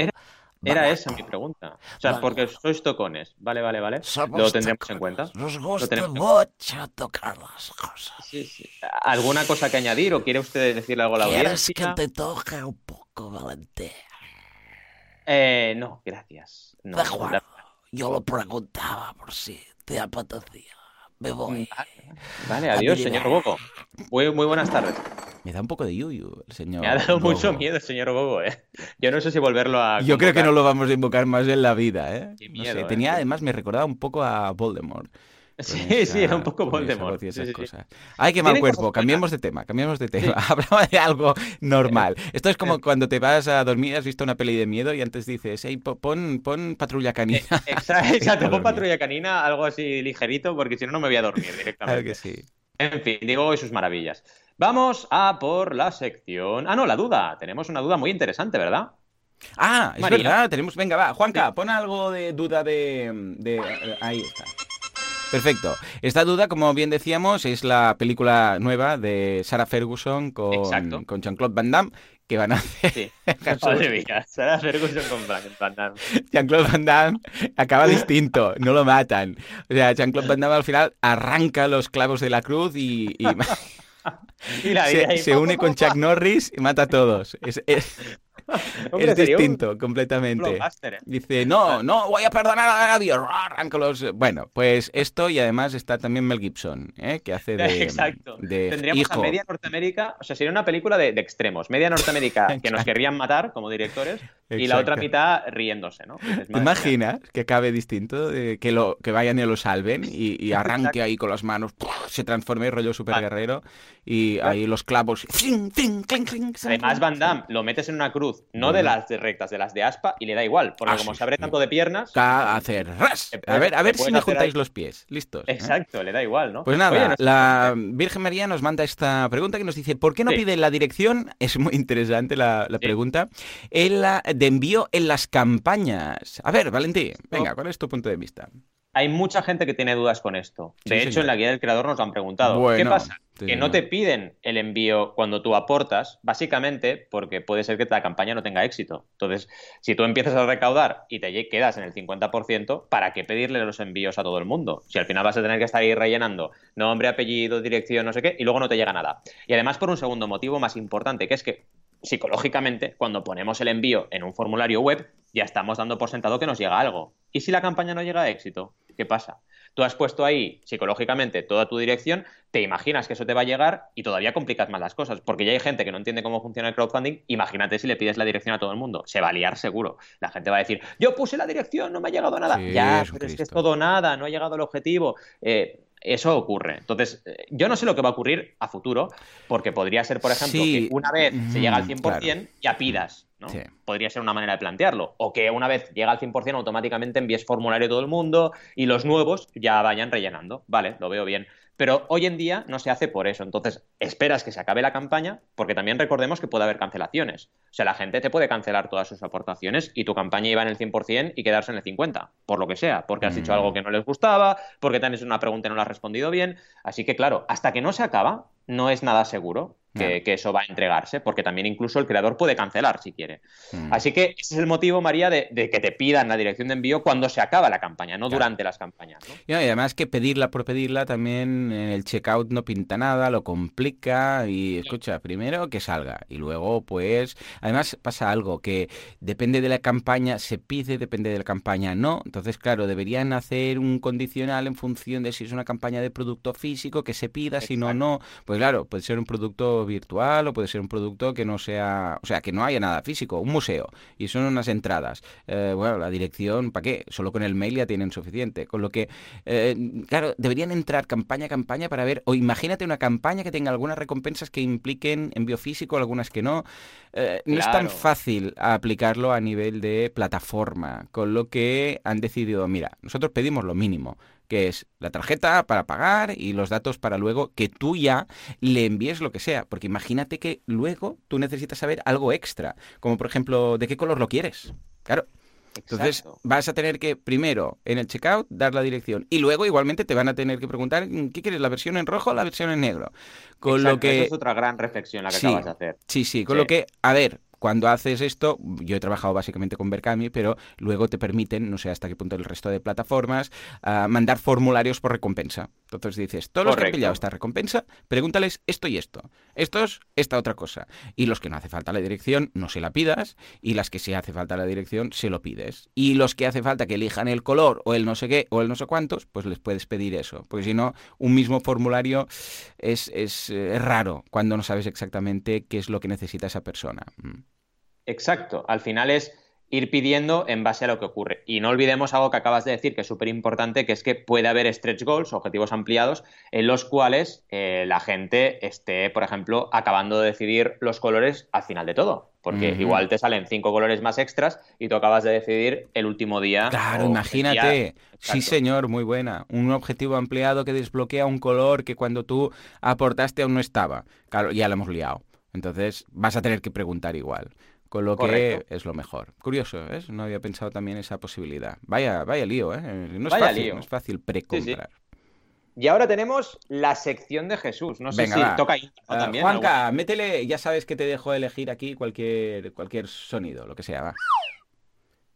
Era Barato. esa mi pregunta. O sea, Vale. porque sois tocones. Vale, vale, vale. Somos Lo tendremos en tocones. cuenta. Nos gusta tenemos en mucho tocar las cosas. Sí, sí. ¿Alguna cosa que añadir o quiere usted decirle algo a la ¿Quieres que audiencia? te toque un poco, Valentín? Eh, no, gracias. No, de acuerdo. la- Yo lo preguntaba por si te apetecía. Me voy. Vale, adiós, señor Gogo. Muy, muy buenas tardes. Me da un poco de yuyu el señor. Me ha dado mucho miedo el señor Gogo, ¿eh? Yo no sé si volverlo a. Yo creo que convocar. no lo vamos a invocar más en la vida, ¿eh? Qué No miedo, sé, ¿eh? tenía, además, me recordaba un poco a Voldemort. Sí, esa- sí, era un poco Voldemort. Sí, esas sí. Ay, qué mal cuerpo. Cambiemos de tema, cambiemos de tema. Hablaba de algo normal. Esto es como cuando te vas a dormir, has visto una peli de miedo y antes dices, hey, po- pon, pon patrulla canina. Exacto. Pon patrulla canina, algo así ligerito, porque si no, no me voy a dormir Claro directamente. que sí. En fin, digo y sus maravillas. Vamos a por la sección. Ah, no, la duda. Tenemos una duda muy interesante, ¿verdad? Ah, es verdad, tenemos. Venga, va, Juanca, pon algo de duda de. de- eh, ahí está. Perfecto. Esta duda, como bien decíamos, es la película nueva de Sarah Ferguson con, con Jean-Claude Van Damme, que van a hacer. Sí. Madre mía, Sarah Ferguson con Van Damme. Jean-Claude Van Damme acaba distinto, no lo matan. O sea, Jean-Claude Van Damme al final arranca los clavos de la cruz y, y Y la se, ahí, se une con Chuck Norris y mata a todos. Es, es- Hombre, es distinto completamente. ¿eh? Dice, no, no voy a perdonar a nadie. Arranco los... Bueno, pues esto y además está también Mel Gibson, ¿eh? que hace de, Exacto. de Tendríamos hijo. a media Norteamérica, o sea, sería una película de, de extremos. Media Norteamérica que nos querrían matar como directores y la otra mitad riéndose, ¿no? Dices, ¿Te madre mía. imaginas que acabe distinto? de que, lo, que vayan y lo salven y, y arranque ahí con las manos, se transforme rollo super guerrero y ahí los clavos. ¡fling, fling, cling, cling, Además, Van Damme lo metes en una cruz, no de las de rectas, de las de aspa, y le da igual, porque Ah, como sí, se abre sí. tanto de piernas. Ca- hacer ras. A ver, a ver si me juntáis ahí- los pies. ¿Listos? ¿eh? Exacto, le da igual, ¿no? Pues nada, Oye, no- la Virgen María nos manda esta pregunta que nos dice, ¿por qué no Sí. pide la dirección? Es muy interesante la, pregunta. En la, de envío en las campañas. A ver, Valentín, venga, ¿cuál es tu punto de vista? Hay mucha gente que tiene dudas con esto. Sí, De hecho, señor. en la guía del creador nos lo han preguntado. ¿Qué pasa? sí, Que no te piden el envío cuando tú aportas, básicamente porque puede ser que la campaña no tenga éxito. Entonces, si tú empiezas a recaudar y te quedas en el 50%, ¿para qué pedirle los envíos a todo el mundo? Si al final vas a tener que estar ahí rellenando nombre, apellido, dirección, no sé qué, y luego no te llega nada. Y además por un segundo motivo más importante, que es que psicológicamente, cuando ponemos el envío en un formulario web, ya estamos dando por sentado que nos llega algo. ¿Y si la campaña no llega a éxito? ¿Qué pasa? Tú has puesto ahí psicológicamente toda tu dirección, te imaginas que eso te va a llegar y todavía complicas más las cosas, porque ya hay gente que no entiende cómo funciona el crowdfunding. Imagínate si le pides la dirección a todo el mundo, se va a liar seguro. La gente va a decir, yo puse la dirección, no me ha llegado nada. Sí, ya, pero es que es todo nada, no ha llegado el objetivo. Eh, eso ocurre. Entonces, eh, yo no sé lo que va a ocurrir a futuro, porque podría ser, por ejemplo, Sí. que una vez se llega al Mm, 100%, ya pidas. ¿No? Sí. Podría ser una manera de plantearlo. O que una vez llega al 100% automáticamente envíes formulario a todo el mundo y los nuevos ya vayan rellenando. Vale, lo veo bien. Pero hoy en día no se hace por eso. Entonces, esperas que se acabe la campaña, porque también recordemos que puede haber cancelaciones. O sea, la gente te puede cancelar todas sus aportaciones y tu campaña iba en el 100% y quedarse en el 50%, por lo que sea, porque has dicho Mm. algo que no les gustaba, porque te han hecho una pregunta y no la has respondido bien. Así que, claro, hasta que no se acaba, no es nada seguro que, eso va a entregarse, porque también incluso el creador puede cancelar si quiere. Mm. Así que ese es el motivo, María, de, de que te pidan la dirección de envío cuando se acaba la campaña, no Claro. durante las campañas. ¿no? Y además que pedirla por pedirla también en el checkout no pinta nada, lo complica y escucha, primero que salga y luego pues además pasa algo que depende de la campaña se pide, depende de la campaña no, entonces claro, deberían hacer un condicional en función de si es una campaña de producto físico que se pida, si no, no, pues claro, puede ser un producto virtual o puede ser un producto que no sea, o sea, que no haya nada físico, un museo y son unas entradas. Eh, bueno, la dirección, ¿para qué? Solo con el mail ya tienen suficiente. Con lo que, eh, claro, deberían entrar campaña a campaña para ver, o imagínate una campaña que tenga algunas recompensas que impliquen envío físico, algunas que no. Eh, no es tan fácil aplicarlo a nivel de plataforma, con lo que han decidido, mira, nosotros pedimos lo mínimo que es la tarjeta para pagar y los datos para luego que tú ya le envíes lo que sea. Porque imagínate que luego tú necesitas saber algo extra, como por ejemplo, ¿de qué color lo quieres? Claro. Entonces Exacto. vas a tener que primero en el checkout dar la dirección y luego igualmente te van a tener que preguntar ¿qué quieres? ¿La versión en rojo o la versión en negro? Con Exacto, lo que esa es otra gran reflexión la que Sí. acabas de hacer. Sí, sí, con Sí. lo que, a ver, cuando haces esto, yo he trabajado básicamente con Berkami, pero luego te permiten, no sé hasta qué punto el resto de plataformas, ah, mandar formularios por recompensa. Entonces dices, todos los que han pillado esta recompensa, pregúntales esto y esto. Estos, esta otra cosa. Y los que no hace falta la dirección, no se la pidas. Y las que sí hace falta la dirección, se lo pides. Y los que hace falta que elijan el color o el no sé qué o el no sé cuántos, pues les puedes pedir eso. Porque si no, un mismo formulario es, es, eh, es raro cuando no sabes exactamente qué es lo que necesita esa persona. Mm. Exacto. Al final es ir pidiendo en base a lo que ocurre. Y no olvidemos algo que acabas de decir, que es súper importante, que es que puede haber stretch goals, objetivos ampliados, en los cuales eh, la gente esté, por ejemplo, acabando de decidir los colores al final de todo. Porque igual te salen cinco colores más extras y tú acabas de decidir el último día. Claro, imagínate. Sí, señor, muy buena. Un objetivo ampliado que desbloquea un color que cuando tú aportaste aún no estaba. Claro, ya lo hemos liado. Entonces vas a tener que preguntar igual. Con lo que es lo mejor. Curioso, ¿eh? No había pensado también esa posibilidad. Vaya, vaya lío, ¿eh? No es Vaya fácil, lío. no es fácil precomprar. Y ahora tenemos la sección de Jesús. No sé Venga, si va. toca ¿no? Ah, también. Juanca, métele, ya sabes que te dejo elegir aquí cualquier, cualquier sonido, lo que sea, va.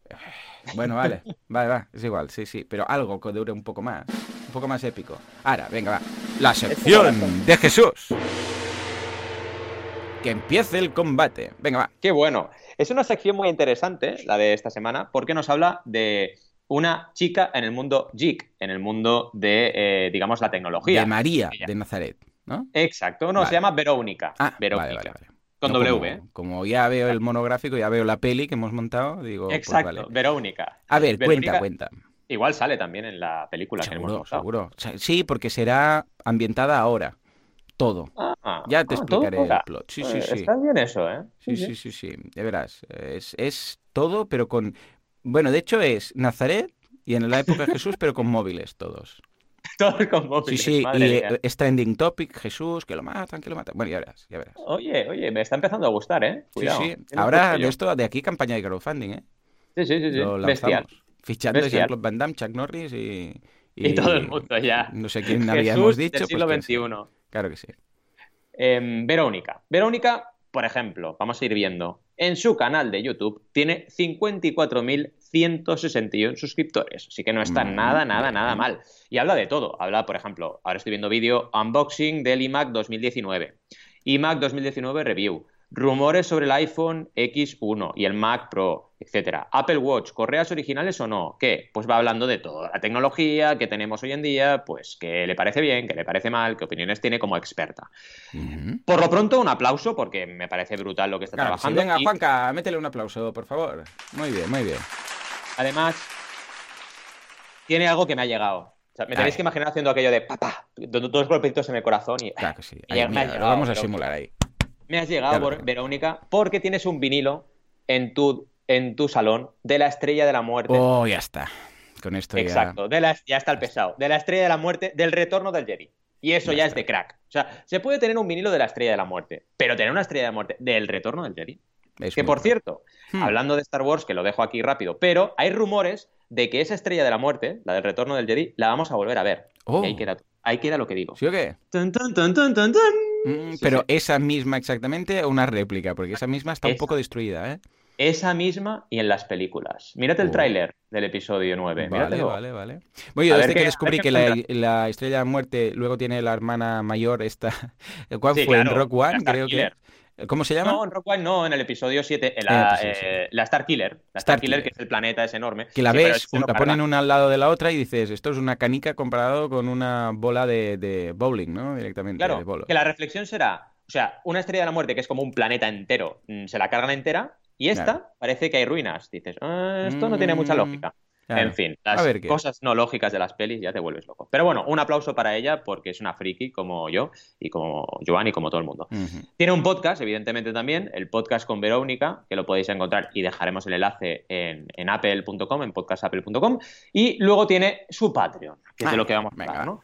Bueno, vale, vale, va, es igual, sí, sí, pero algo que dure un poco más, un poco más épico. Ahora, venga, va. La sección de Jesús. Que empiece el combate. Venga, va. Qué bueno. Es una sección muy interesante, la de esta semana, porque nos habla de una chica en el mundo geek, en el mundo de, eh, digamos, la tecnología. De María Ella. de Nazaret, ¿no? Exacto, no, Vale. se llama Verónica. Ah, Verónica. vale, vale, vale. Con No, W, como, ¿eh? como ya veo el monográfico, ya veo la peli que hemos montado, digo, pues Exacto, vale. Verónica. A ver, Verónica cuenta, cuenta. Igual sale también en la película que hemos Seguro, montado. seguro. Sí, porque será ambientada ahora. Todo. Ah, Ya te ah, todo explicaré el plot. Sí, Eh, sí, sí. Está bien eso, ¿eh? Sí, sí, sí, sí. Ya verás. Es, es todo, pero con. Bueno, de hecho es Nazaret y en la época de Jesús, pero con móviles todos. Todos con Sí, móviles, sí. madre Y mía. eh, es trending topic, Jesús, que lo matan, que lo matan. Bueno, ya verás, ya verás. Oye, oye, me está empezando a gustar, ¿eh? Sí, Cuidado. sí. Tienes Ahora mucho de esto, de aquí campaña de crowdfunding, ¿eh? Sí, sí, sí, sí. Lo Bestial. Fichando a. Jean-Claude Van Damme, Chuck Norris y... Y, todo el mundo ya. No sé quién Jesús habíamos dicho. del siglo pues, XXI. Claro que sí. Em, Verónica. Verónica, por ejemplo, vamos a ir viendo. En su canal de YouTube tiene 54.161 suscriptores. Así que no está Mm, nada, nada, nada mal. Y habla de todo. Habla, por ejemplo, ahora estoy viendo vídeo unboxing del iMac 2019. iMac 2019 review. Rumores sobre el iPhone X1 y el Mac Pro, etcétera. Apple Watch, ¿correas originales o no? ¿Qué? Pues va hablando de toda la tecnología que tenemos hoy en día, pues que le parece bien, que le parece mal, qué opiniones tiene como experta. Por lo pronto, un aplauso porque me parece brutal lo que está Claro que sí. trabajando. Venga, y Juanca, métele un aplauso, por favor. Muy bien, muy bien. además, tiene algo que me ha llegado. O sea, me tenéis que imaginar haciendo aquello de papá, do- dos golpecitos en el corazón y Claro que sí. Ahí, mira, lo vamos a simular ahí. Me has llegado, veo. Verónica, porque tienes un vinilo en tu, en tu salón de la estrella de la muerte. Oh, ya está. Con esto ya... Exacto, de la, ya está el pesado. De la estrella de la muerte, del retorno del Jedi. Y eso Ya ya, es de crack. O sea, se puede tener un vinilo de la estrella de la muerte, pero tener una estrella de la muerte del retorno del Jedi. Es Que por cierto, Hmm. hablando de Star Wars, que lo dejo aquí rápido, pero hay rumores de que esa estrella de la muerte, la del retorno del Jedi, la vamos a volver a ver. Oh. Y ahí queda, ahí queda lo que digo. ¿Sí o qué? Tun, tun, tun, tun, tun, tun. Mm, Sí, pero sí. esa misma exactamente o una réplica, porque esa misma está un poco destruida, ¿eh? Esa misma y en las películas. Mírate el Oh. tráiler del episodio 9. Vale, míratelo. vale, vale. Bueno, yo A ver desde que descubrí que la, Estrella de la Muerte luego tiene la hermana mayor, esta... ¿Cuál Sí, fue? ¿En Rock One? Creo Killer. que... ¿Cómo se llama? No, en Rock One no, en el episodio 7, en En el la, eh, la Star Killer. La Star Star, Killer, Killer. que es el planeta, es enorme. Que la Sí, ves, la ponen una al lado de la otra y dices, esto es una canica comparado con una bola de, de bowling, ¿no? Directamente, de Claro, que la reflexión será, o sea, una estrella de la muerte que es como un planeta entero, mm, se la cargan entera y esta Claro. parece que hay ruinas. Dices, "Ah, esto no tiene mucha Mm, lógica. Claro. En fin, las cosas no lógicas de las pelis ya te vuelves loco. Pero bueno, un aplauso para ella porque es una friki como yo y como Joan y como todo el mundo. Tiene un podcast, evidentemente también, el podcast con Verónica, que lo podéis encontrar y dejaremos el enlace en, en apple.com, en podcastapple.com. Y luego tiene su Patreon, que es de lo que vamos a hablar, ¿no?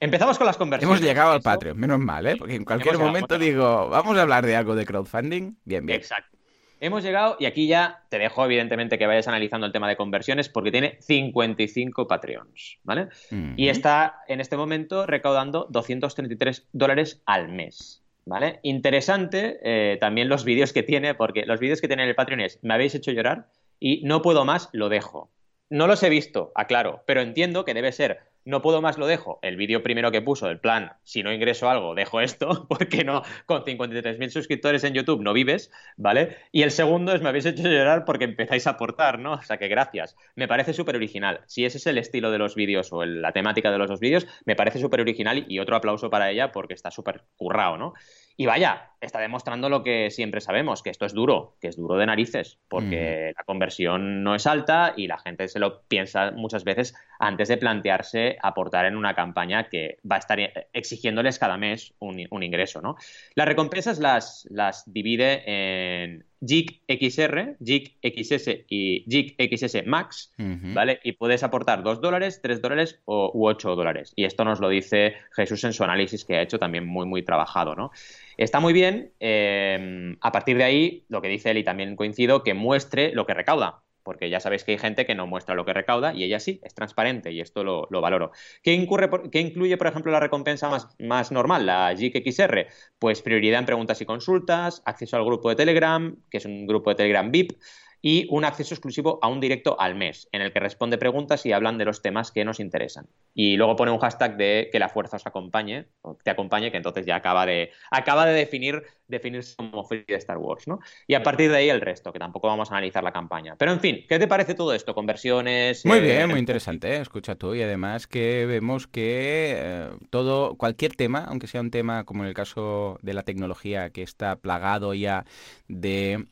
Empezamos con las conversaciones. Hemos llegado al Patreon, menos mal, ¿eh? Porque en cualquier momento digo, vamos a hablar de algo de crowdfunding. Bien, bien. Exacto. Hemos llegado y aquí ya te dejo, evidentemente, que vayas analizando el tema de conversiones porque tiene 55 Patreons, ¿vale? Y está en este momento recaudando 233 dólares al mes. ¿Vale? Interesante eh, también los vídeos que tiene, porque los vídeos que tiene en el Patreon es me habéis hecho llorar y no puedo más, lo dejo. No los he visto, aclaro, pero entiendo que debe ser no puedo más, lo dejo. El vídeo primero que puso, el plan, si no ingreso algo, dejo esto, porque no, con 53.000 suscriptores en YouTube no vives, ¿vale? Y el segundo es me habéis hecho llorar porque empezáis a aportar, ¿no? O sea que gracias. Me parece súper original. Si ese es el estilo de los vídeos o la temática de los dos vídeos, me parece súper original y otro aplauso para ella porque está súper currado, ¿no? Y vaya, está demostrando lo que siempre sabemos, que esto es duro, que es duro de narices, porque la conversión no es alta y la gente se lo piensa muchas veces antes de plantearse aportar en una campaña que va a estar exigiéndoles cada mes un, un ingreso, ¿no? Las recompensas las, las divide en JIC XR, JIC XS y JIC XS Max. ¿vale? Y puedes aportar 2 dólares, 3 dólares o, u 8 dólares. Y esto nos lo dice Jesús en su análisis que ha hecho también muy, muy trabajado, ¿no? Está muy bien. eh, a partir de ahí, lo que dice él y también coincido, que muestre lo que recauda. Porque ya sabéis que hay gente que no muestra lo que recauda y ella sí, es transparente y esto lo, lo valoro. ¿Qué, incurre qué incluye, por ejemplo, la recompensa más, más normal, la JIC XR? Pues prioridad en preguntas y consultas, acceso al grupo de Telegram, que es un grupo de Telegram VIP, y un acceso exclusivo a un directo al mes, en el que responde preguntas y hablan de los temas que nos interesan. Y luego pone un hashtag de que la fuerza os acompañe, o te acompañe, que entonces ya acaba de, acaba de definir, definirse como free de Star Wars, ¿no? Y a partir de ahí el resto, que tampoco vamos a analizar la campaña. Pero en fin, ¿qué te parece todo esto? Conversiones. Muy eh, bien, muy interesante, ¿eh? escucha tú. Y además que vemos que eh, todo, cualquier tema, aunque sea un tema como en el caso de la tecnología que está plagado ya de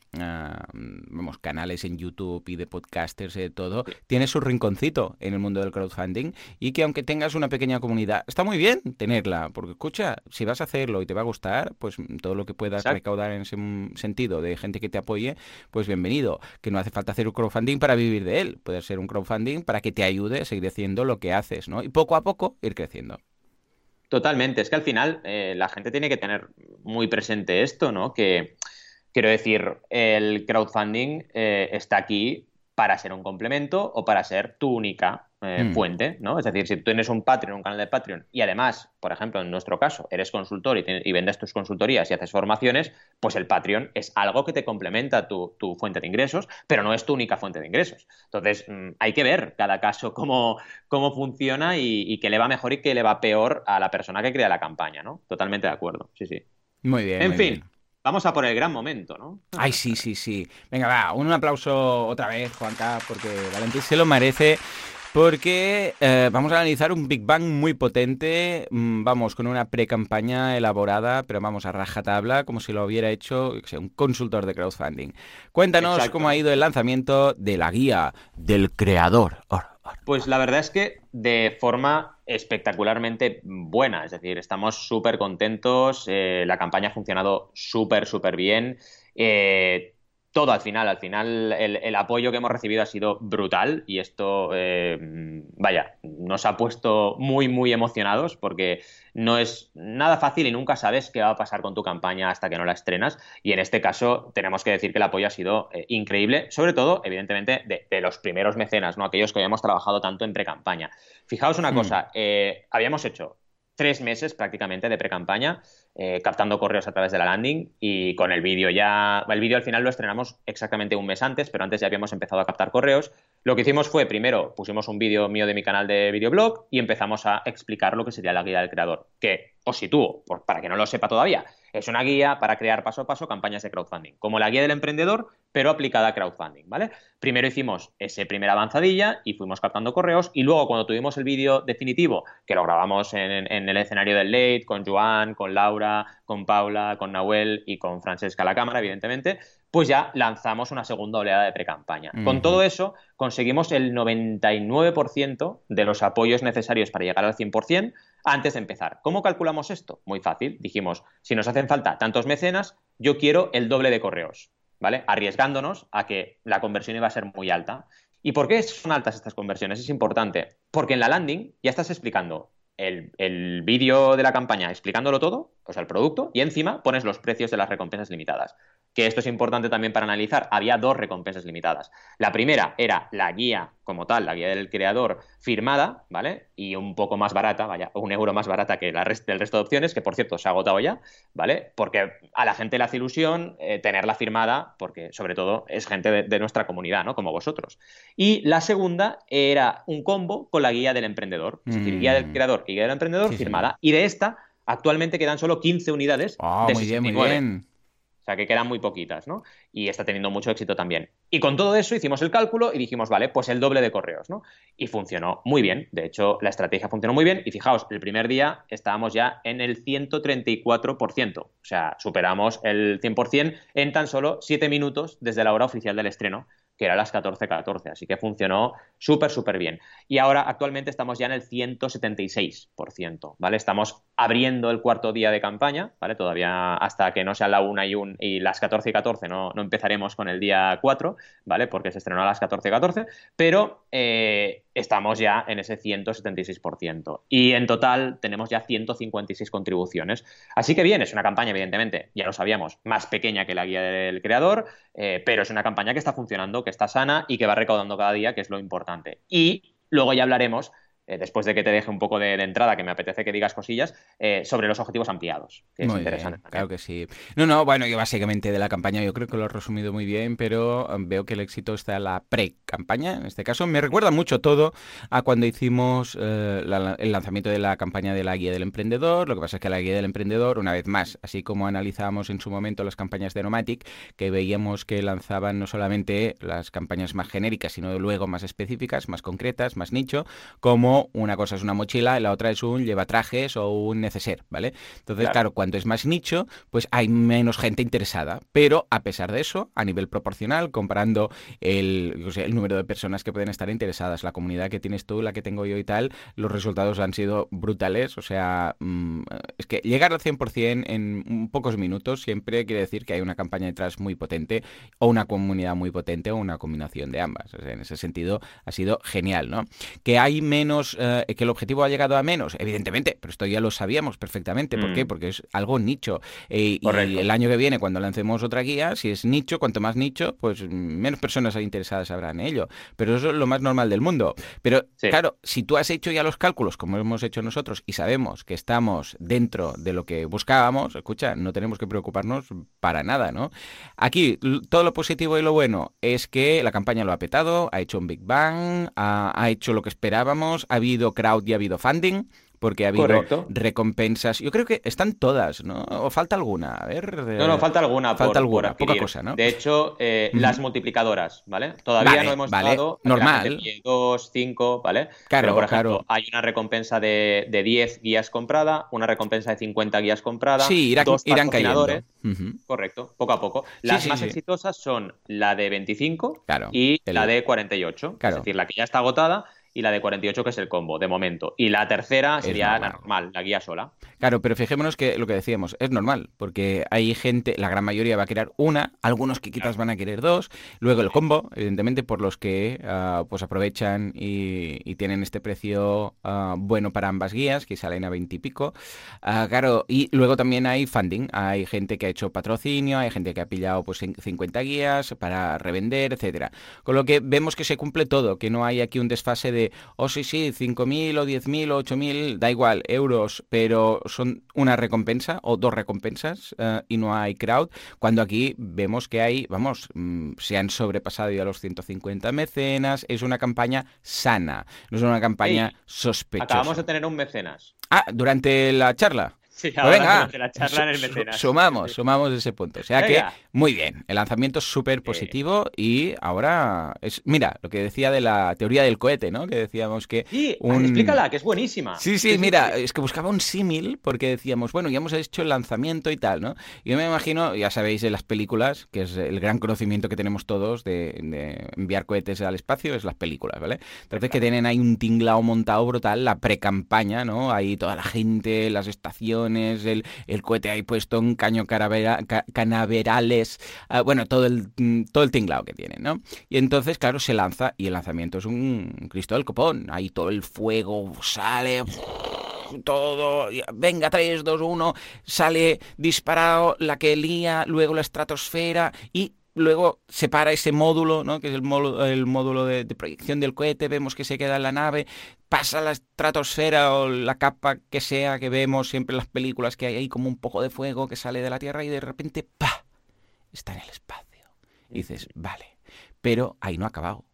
vamos, canales en YouTube y de podcasters y de todo, tiene su rinconcito en el mundo del crowdfunding y que aunque tengas una pequeña comunidad, está muy bien tenerla, porque escucha, si vas a hacerlo y te va a gustar, pues todo lo que puedas Exacto. recaudar en ese sentido de gente que te apoye, pues bienvenido. Que no hace falta hacer un crowdfunding para vivir de él, puede ser un crowdfunding para que te ayude a seguir haciendo lo que haces, ¿no? Y poco a poco ir creciendo. Totalmente, es que al final eh, la gente tiene que tener muy presente esto, ¿no? Que quiero decir, el crowdfunding eh, está aquí para ser un complemento o para ser tu única eh, Hmm. fuente, ¿no? Es decir, si tú tienes un Patreon, un canal de Patreon y además, por ejemplo, en nuestro caso, eres consultor y, vendes tus consultorías y haces formaciones, pues el Patreon es algo que te complementa tu, tu fuente de ingresos, pero no es tu única fuente de ingresos. Entonces, mm, hay que ver cada caso cómo, cómo funciona y, y qué le va mejor y qué le va peor a la persona que crea la campaña, ¿no? Totalmente de acuerdo, sí, sí. Muy bien. En muy fin, bien. vamos a por el gran momento, ¿no? Ay, sí, sí, sí. Venga, va, un aplauso otra vez, Juanca, porque Valentín se lo merece. Porque eh, vamos a analizar un Big Bang muy potente, mm, vamos, con una pre-campaña elaborada, pero vamos a rajatabla, como si lo hubiera hecho un consultor de crowdfunding. Cuéntanos Exacto. cómo ha ido el lanzamiento de la guía del creador. Or, or. Pues la verdad es que de forma espectacularmente buena, es decir, estamos súper contentos, eh, la campaña ha funcionado súper, súper bien. eh, todo al final, al final el, el apoyo que hemos recibido ha sido brutal y esto, eh, vaya, nos ha puesto muy, muy emocionados porque no es nada fácil y nunca sabes qué va a pasar con tu campaña hasta que no la estrenas. Y en este caso tenemos que decir que el apoyo ha sido eh, increíble, sobre todo, evidentemente, de, de los primeros mecenas, ¿no? Aquellos que habíamos trabajado tanto en pre-campaña. Fijaos una Mm. cosa, eh, habíamos hecho tres meses prácticamente de pre-campaña, eh, captando correos a través de la landing y con el vídeo ya, el vídeo al final lo estrenamos exactamente un mes antes, pero antes ya habíamos empezado a captar correos. Lo que hicimos fue, primero, pusimos un vídeo mío de mi canal de videoblog y empezamos a explicar lo que sería la guía del creador, que os sitúo, por- para que no lo sepa todavía, es una guía para crear paso a paso campañas de crowdfunding, como la guía del emprendedor, pero aplicada a crowdfunding, ¿vale? Primero hicimos ese primer avanzadilla y fuimos captando correos y luego cuando tuvimos el vídeo definitivo, que lo grabamos en, en el escenario del Late, con Joan, con Laura, con Paula, con Nahuel y con Francesca la cámara, evidentemente, pues ya lanzamos una segunda oleada de pre-campaña. Con Ujú. todo eso conseguimos el 99% de los apoyos necesarios para llegar al 100% antes de empezar. ¿Cómo calculamos esto? Muy fácil. Dijimos, si nos hacen falta tantos mecenas, yo quiero el doble de correos, ¿vale? Arriesgándonos a que la conversión iba a ser muy alta. ¿Y por qué son altas estas conversiones? Es importante. Porque en la landing ya estás explicando el, el vídeo de la campaña explicándolo todo, o sea, el producto, y encima pones los precios de las recompensas limitadas. Que esto es importante también para analizar. Había dos recompensas limitadas. La primera era la guía como tal, la guía del creador firmada, ¿vale? Y un poco más barata, vaya, un euro más barata que la rest- el resto de opciones, que por cierto se ha agotado ya, ¿vale? Porque a la gente le hace ilusión eh, tenerla firmada, porque sobre todo es gente de, de nuestra comunidad, ¿no? Como vosotros. Y la segunda era un combo con la guía del emprendedor, es decir, Mm. guía del creador y guía del emprendedor Sí, firmada. Y de esta, actualmente quedan solo 15 unidades. De muy bien, muy 69. bien. Sea, que quedan muy poquitas, ¿no? Y está teniendo mucho éxito también. Y con todo eso hicimos el cálculo y dijimos, vale, pues el doble de correos, ¿no? Y funcionó muy bien. De hecho, la estrategia funcionó muy bien. Y fijaos, el primer día estábamos ya en el 134%. O sea, superamos el 100% en tan solo 7 minutos desde la hora oficial del estreno, que era las 14.14. Así que funcionó súper, súper bien. Y ahora actualmente estamos ya en el 176%, ¿vale? Estamos abriendo el cuarto día de campaña, ¿vale? Todavía hasta que no sea la 1 y, un, y las 14 y 14 no, no empezaremos con el día 4, ¿vale? Porque se estrenó a las 14 y 14, pero eh, estamos ya en ese 176%. Y en total tenemos ya 156 contribuciones. Así que bien, es una campaña, evidentemente, ya lo sabíamos, más pequeña que la guía del creador, eh, pero es una campaña que está funcionando, que está sana y que va recaudando cada día, que es lo importante. Y luego ya hablaremos, eh, después de que te deje un poco de, de entrada, que me apetece que digas cosillas, eh, sobre los objetivos ampliados, que es Muy interesante. bien, claro que sí. No, no, bueno, yo básicamente de la campaña yo creo que lo he resumido muy bien, pero eh, veo que el éxito está en la pre-campaña, en este caso. Me recuerda mucho todo a cuando hicimos eh, la- el lanzamiento de la campaña de la guía del emprendedor. Lo que pasa es que la guía del emprendedor, una vez más, así como analizábamos en su momento las campañas de Nomatic, que veíamos que lanzaban no solamente las campañas más genéricas, sino luego más específicas, más concretas, más nicho, como una cosa es una mochila y la otra es un llevatrajes o un neceser, ¿vale? Entonces, Claro. claro, cuanto es más nicho, pues hay menos gente interesada. Pero a pesar de eso, a nivel proporcional, comparando el, o sea, el número de personas que pueden estar interesadas, la comunidad que tienes tú, la que tengo yo y tal, los resultados han sido brutales. O sea, mm, es que llegar al 100% en pocos minutos siempre quiere decir que hay una campaña detrás muy potente o una comunidad muy potente o una combinación de ambas. O sea, en ese sentido ha sido genial, ¿no? Que hay menos hemos, eh, que el objetivo ha llegado a menos, evidentemente, pero esto ya lo sabíamos perfectamente. ¿Por qué? Mm. Porque es algo nicho. Eh, y el año que viene, cuando lancemos otra guía, si es nicho, cuanto más nicho, pues menos personas interesadas habrá en ello. Pero eso es lo más normal del mundo. Pero Sí. claro, si tú has hecho ya los cálculos, como hemos hecho nosotros, y sabemos que estamos dentro de lo que buscábamos, escucha, no tenemos que preocuparnos para nada, ¿no? Aquí, todo lo positivo y lo bueno es que la campaña lo ha petado, ha hecho un Big Bang, ha, ha hecho lo que esperábamos, ha habido crowd y ha habido funding. Porque ha habido Correcto. recompensas. Yo creo que están todas, ¿no? ¿O falta alguna? A ver. No, no, falta alguna. falta por- alguna, por poca cosa, ¿no? De hecho, eh, las multiplicadoras, ¿vale? Todavía Vale, no hemos vale, dado. normal. gente pille dos, cinco, ¿vale? Claro, Pero, por ejemplo, claro. hay una recompensa de, de 10 guías comprada, una recompensa de 50 guías comprada. Sí, irán, dos irán cayendo. Correcto, poco a poco. Las sí, más sí. exitosas son la de 25 Claro, y el- la de 48. Claro. Es decir, la que ya está agotada y la de 48 que es el combo, de momento. Y la tercera sería la normal. normal, la guía sola. Claro, pero fijémonos que lo que decíamos es normal, porque hay gente, la gran mayoría va a querer una, algunos que quizás van a querer dos, luego el combo, evidentemente, por los que ah, pues aprovechan y, y tienen este precio ah, bueno para ambas guías, que salen a 20 y pico. Ah, claro, y luego también hay funding, hay gente que ha hecho patrocinio, hay gente que ha pillado pues cin- 50 guías para revender, etcétera. Con lo que vemos que se cumple todo, que no hay aquí un desfase de, oh sí, sí, 5.000 o 10.000 o 8.000, da igual, euros, pero son una recompensa o dos recompensas eh, y no hay crowd, cuando aquí vemos que hay, vamos, mm, se han sobrepasado ya los 150 mecenas, es una campaña sana, no es una campaña Ey, sospechosa. Acabamos de tener un mecenas. Ah, durante la charla. Sí, Pues venga, la charla en el mecenas. sumamos, sumamos ese punto. O sea Venga. que, muy bien, el lanzamiento es súper positivo y ahora es, mira, lo que decía de la teoría del cohete, ¿no? Que decíamos que... Sí, un- explícala, que es buenísima. Sí, sí, mira, es que buscaba un símil porque decíamos, bueno, ya hemos hecho el lanzamiento y tal, ¿no? Yo me imagino, ya sabéis de las películas, que es el gran conocimiento que tenemos todos de, de enviar cohetes al espacio, es las películas, ¿vale? Entonces que tienen ahí un tinglao montado brutal, la pre-campaña, ¿no? Ahí toda la gente, las estaciones, el, cohete ahí puesto en caño canaverales, ah, bueno, todo el, mm, todo el tinglao que tienen, ¿no? Y entonces, claro, se lanza y el lanzamiento es un Cristo del copón. Ahí todo el fuego sale, todo, venga, 3, 2, 1, sale disparado la que lía, luego la estratosfera y luego se para ese módulo, ¿no? que es el módulo, el módulo de, de proyección del cohete, vemos que se queda en la nave, pasa la estratosfera o la capa que sea que vemos siempre en las películas que hay ahí como un poco de fuego que sale de la Tierra y de repente, ¡pa! está en el espacio. Y dices, vale, pero ahí no ha acabado.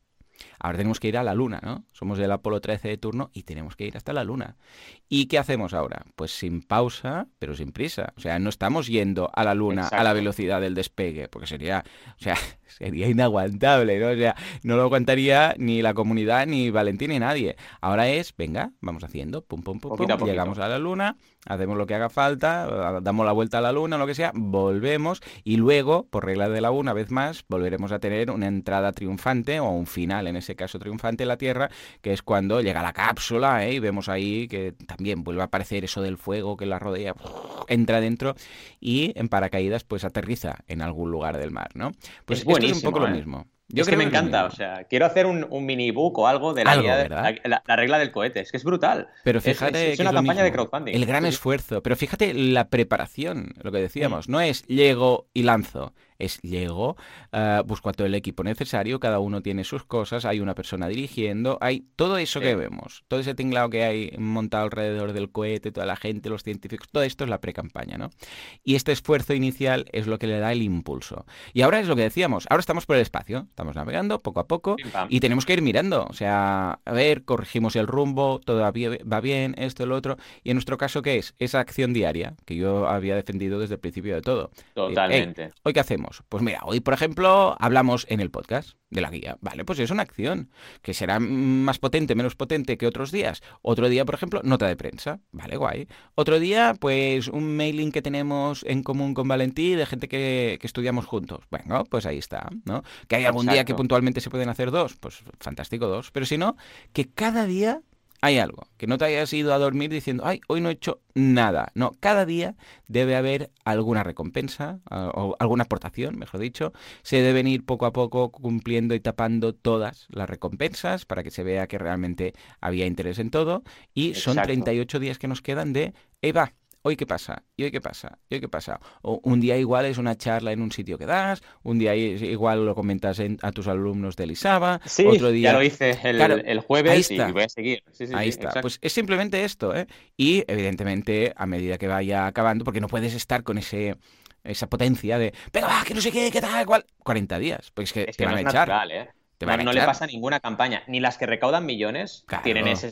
Ahora tenemos que ir a la Luna, ¿no? Somos del Apolo 13 de turno y tenemos que ir hasta la Luna. ¿Y qué hacemos ahora? Pues sin pausa, pero sin prisa. O sea, no estamos yendo a la Luna a la velocidad del despegue, porque sería, o sea, sería inaguantable, ¿no? O sea, no lo aguantaría ni la comunidad, ni Valentín, ni nadie. Ahora es, venga, vamos haciendo, pum, pum, pum, Poquito pum, poquito. llegamos a la Luna, hacemos lo que haga falta, damos la vuelta a la Luna, lo que sea, volvemos y luego, por regla de la una vez más, volveremos a tener una entrada triunfante o un final, en ese caso triunfante en la Tierra, que es cuando llega la cápsula ¿eh? y vemos ahí que también vuelve a aparecer eso del fuego que la rodea, entra dentro y en paracaídas pues aterriza en algún lugar del mar, ¿no? Pues Es esto es un poco lo ¿eh? mismo. es que me creo es lo encanta, o sea, quiero hacer un, un mini book o algo de la, la, la- la regla del cohete. Es que es brutal. Pero Es- fíjate es, es que una es campaña de crowdfunding. El gran sí. esfuerzo. Pero fíjate la preparación, lo que decíamos. Mm. No es llego y lanzo. Es llego, ah, busco a todo el equipo necesario, cada uno tiene sus cosas, hay una persona dirigiendo, hay todo eso que vemos, todo ese tinglado que hay montado alrededor del cohete, toda la gente, los científicos, todo esto es la pre-campaña, ¿no? Y este esfuerzo inicial es lo que le da el impulso. Y ahora es lo que decíamos, ahora estamos por el espacio, estamos navegando poco a poco, y tenemos que ir mirando, o sea, a ver, corregimos el rumbo, todo va bien- esto, lo otro. Y en nuestro caso, ¿qué es? Esa acción diaria que yo había defendido desde el principio de todo. Totalmente. Eh, ¿Hoy qué hacemos? Pues mira, hoy, por ejemplo, hablamos en el podcast de la guía. Vale, pues es una acción que será más potente, menos potente que otros días. Otro día, por ejemplo, nota de prensa. Vale, guay. Otro día, pues un mailing que tenemos en común con Valentí de gente que, que estudiamos juntos. Bueno, pues ahí está, ¿no? Que hay algún día que puntualmente se pueden hacer dos, pues fantástico dos. Pero si no, que cada día hay algo, que no te hayas ido a dormir diciendo, ay, hoy no he hecho nada. No, cada día debe haber alguna recompensa o alguna aportación, mejor dicho. Se deben ir poco a poco cumpliendo y tapando todas las recompensas para que se vea que realmente había interés en todo. Y son 38 días que nos quedan de, Eva, hoy qué pasa, y hoy qué pasa, y hoy qué pasa. O un día igual es una charla en un sitio que das, un día igual lo comentas a tus alumnos de Lisaba, sí, otro día... ya lo hice el, jueves y voy a seguir. ahí está, pues es simplemente esto, ¿eh? Y evidentemente a medida que vaya acabando, porque no puedes estar con ese esa potencia de, pero va, que no sé qué, qué tal, cual, 40 días, pues que te van a echar. ¿eh? no, le pasa ninguna campaña, ni las que recaudan millones tienen, ese,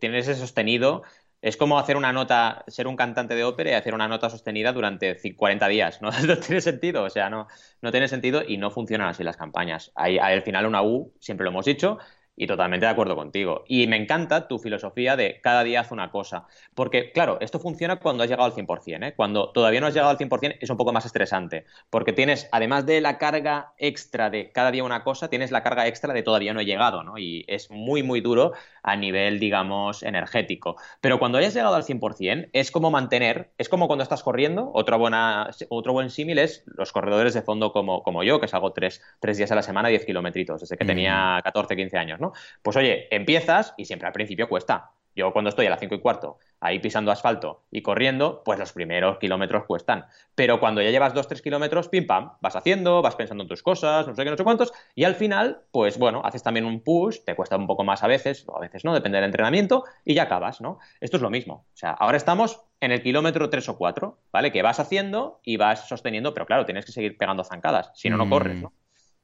tienen ese sostenido es como hacer una nota, ser un cantante de ópera y hacer una nota sostenida durante 40 días. No, tiene sentido, o sea, no, no tiene sentido y no funcionan así las campañas. Hay, al final una U, siempre lo hemos dicho, y totalmente de acuerdo contigo. Y me encanta tu filosofía de cada día haz una cosa. Porque, claro, esto funciona cuando has llegado al 100%. ¿eh? Cuando todavía no has llegado al 100% es un poco más estresante. Porque tienes, además de la carga extra de cada día una cosa, tienes la carga extra de todavía no he llegado. ¿no? Y es muy, muy duro a nivel, digamos, energético. Pero cuando hayas llegado al 100%, es como mantener, es como cuando estás corriendo. Otra buena, otro buen símil es los corredores de fondo como, como yo, que salgo tres, tres días a la semana, 10 kilometritos, desde que mm. tenía 14, 15 años. ¿no? Pues oye, empiezas y siempre al principio cuesta. Yo cuando estoy a las 5 y cuarto ahí pisando asfalto y corriendo, pues los primeros kilómetros cuestan. Pero cuando ya llevas 2-3 kilómetros, pim pam, vas haciendo, vas pensando en tus cosas, no sé qué, no sé cuántos, y al final, pues bueno, haces también un push, te cuesta un poco más a veces, o a veces no, depende del entrenamiento, y ya acabas, ¿no? Esto es lo mismo. O sea, ahora estamos en el kilómetro 3 o 4, ¿vale? Que vas haciendo y vas sosteniendo, pero claro, tienes que seguir pegando zancadas, si no, no corres, ¿no?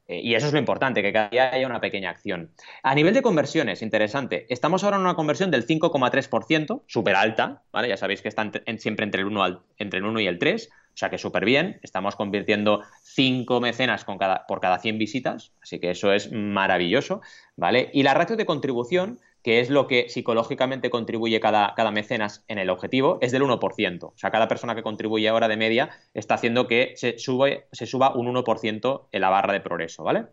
Eh, y eso es lo importante, que cada día haya una pequeña acción. A nivel de conversiones, interesante. Estamos ahora en una conversión del 5,3%, súper alta, ¿vale? Ya sabéis que están siempre entre el, 1 entre el 1 y el 3, o sea que súper bien. Estamos convirtiendo 5 mecenas con cada, por cada 100 visitas, así que eso es maravilloso, ¿vale? Y la ratio de contribución que es lo que psicológicamente contribuye cada, cada mecenas en el objetivo, es del 1%. O sea, cada persona que contribuye ahora de media está haciendo que se, sube, se suba un 1% en la barra de progreso, ¿vale?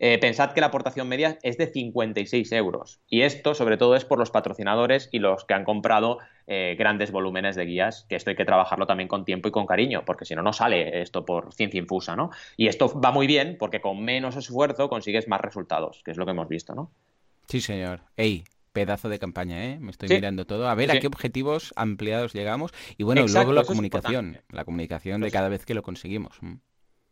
Eh, pensad que la aportación media es de 56 euros. Y esto, sobre todo, es por los patrocinadores y los que han comprado eh, grandes volúmenes de guías, que esto hay que trabajarlo también con tiempo y con cariño, porque si no, no sale esto por ciencia infusa, ¿no? Y esto va muy bien porque con menos esfuerzo consigues más resultados, que es lo que hemos visto, ¿no? Sí, señor. Ey, pedazo de campaña, ¿eh? Me estoy mirando todo. A ver a qué objetivos ampliados llegamos. Y bueno, luego la comunicación. La comunicación de cada vez que lo conseguimos. Mm.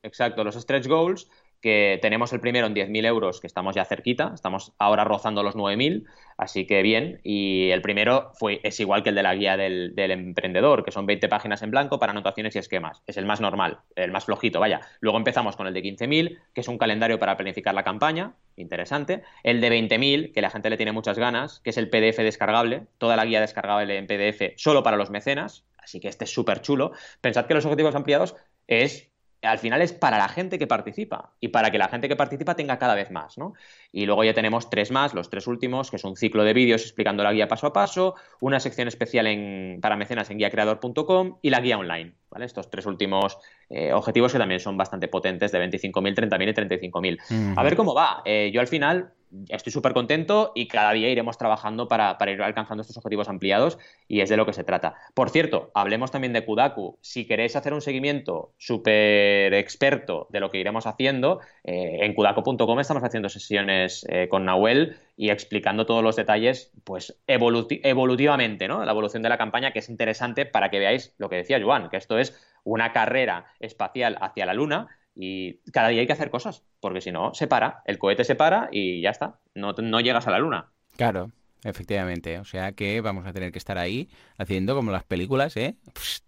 Exacto, los stretch goals que tenemos el primero en 10.000 euros, que estamos ya cerquita, estamos ahora rozando los 9.000, así que bien. Y el primero fue, es igual que el de la guía del, emprendedor, que son 20 páginas en blanco para anotaciones y esquemas. Es el más normal, el más flojito, vaya. Luego empezamos con el de 15.000, que es un calendario para planificar la campaña, interesante. El de 20.000, que la gente le tiene muchas ganas, que es el PDF descargable, toda la guía descargable en PDF solo para los mecenas, así que este es súper chulo. Pensad que los objetivos ampliados es al final es para la gente que participa y para que la gente que participa tenga cada vez más, ¿no? Y luego ya tenemos tres más, los tres últimos, que es un ciclo de vídeos explicando la guía paso a paso, una sección especial en, para mecenas en guiacreador.com y la guía online, ¿vale? Estos tres últimos eh, objetivos que también son bastante potentes de 25.000, 30.000 y 35.000. A ver cómo va. Eh, yo al final estoy súper contento y cada día iremos trabajando para, ir alcanzando estos objetivos ampliados y es de lo que se trata. Por cierto, hablemos también de Kudaku. Si queréis hacer un seguimiento súper experto de lo que iremos haciendo, eh, en kudaku.com estamos haciendo sesiones eh, con Nahuel y explicando todos los detalles pues evolutivamente, ¿no? La evolución de la campaña que es interesante para que veáis lo que decía Joan, que esto es una carrera espacial hacia la Luna y cada día hay que hacer cosas, porque si no, se para, el cohete se para y ya está, no, no llegas a la luna. Claro, Efectivamente, o sea que vamos a tener que estar ahí haciendo como las películas, ¿eh?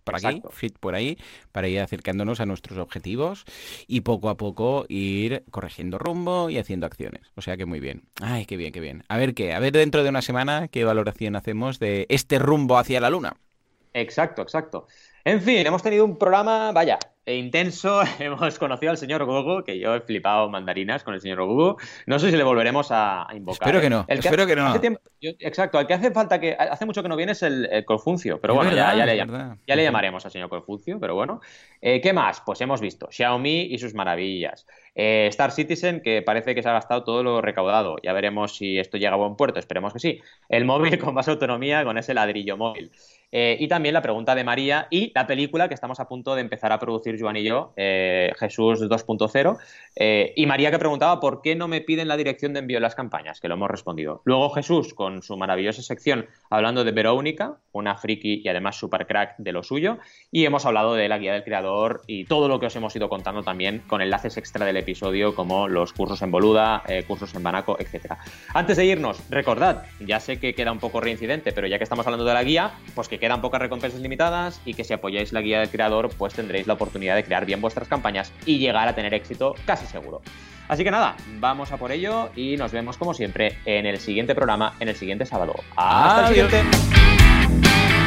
por aquí, fit por ahí, para ir acercándonos a nuestros objetivos y poco a poco ir corrigiendo rumbo y haciendo acciones. O sea que muy bien. Ay, qué bien, qué bien. A ver qué, a ver dentro de una semana qué valoración hacemos de este rumbo hacia la luna. Exacto, exacto. En fin, hemos tenido un programa, vaya, e intenso. Hemos conocido al señor Gogo, que yo he flipado mandarinas con el señor Gogo. No sé si le volveremos a, invocar. Espero que no. espero que no. exacto, el que hace falta que. Hace mucho que no viene es el, Confuncio, pero bueno, ya, le, llamaremos al señor Confuncio, pero bueno. Eh, ¿Qué más? Pues hemos visto Xiaomi y sus maravillas. Eh, Star Citizen, que parece que se ha gastado todo lo recaudado. Ya veremos si esto llega a buen puerto, esperemos que sí. El móvil con más autonomía, con ese ladrillo móvil. Eh, y también la pregunta de María y la película que estamos a punto de empezar a producir Joan y yo, eh, Jesús 2.0. Eh, y María que preguntaba por qué no me piden la dirección de envío de las campañas, que lo hemos respondido. Luego Jesús con su maravillosa sección hablando de Verónica, una friki y además super crack de lo suyo. Y hemos hablado de la guía del creador y todo lo que os hemos ido contando también con enlaces extra del episodio como los cursos en Boluda, cursos en Banaco, etc. Antes de irnos, recordad, ya sé que queda un poco reincidente, pero ya que estamos hablando de la guía, pues que quedan pocas recompensas limitadas y que si apoyáis la guía del creador, pues tendréis la oportunidad de crear bien vuestras campañas y llegar a tener éxito casi seguro. Así que nada, vamos a por ello y nos vemos como siempre en el siguiente programa, en el siguiente sábado. ¡Hasta el siguiente!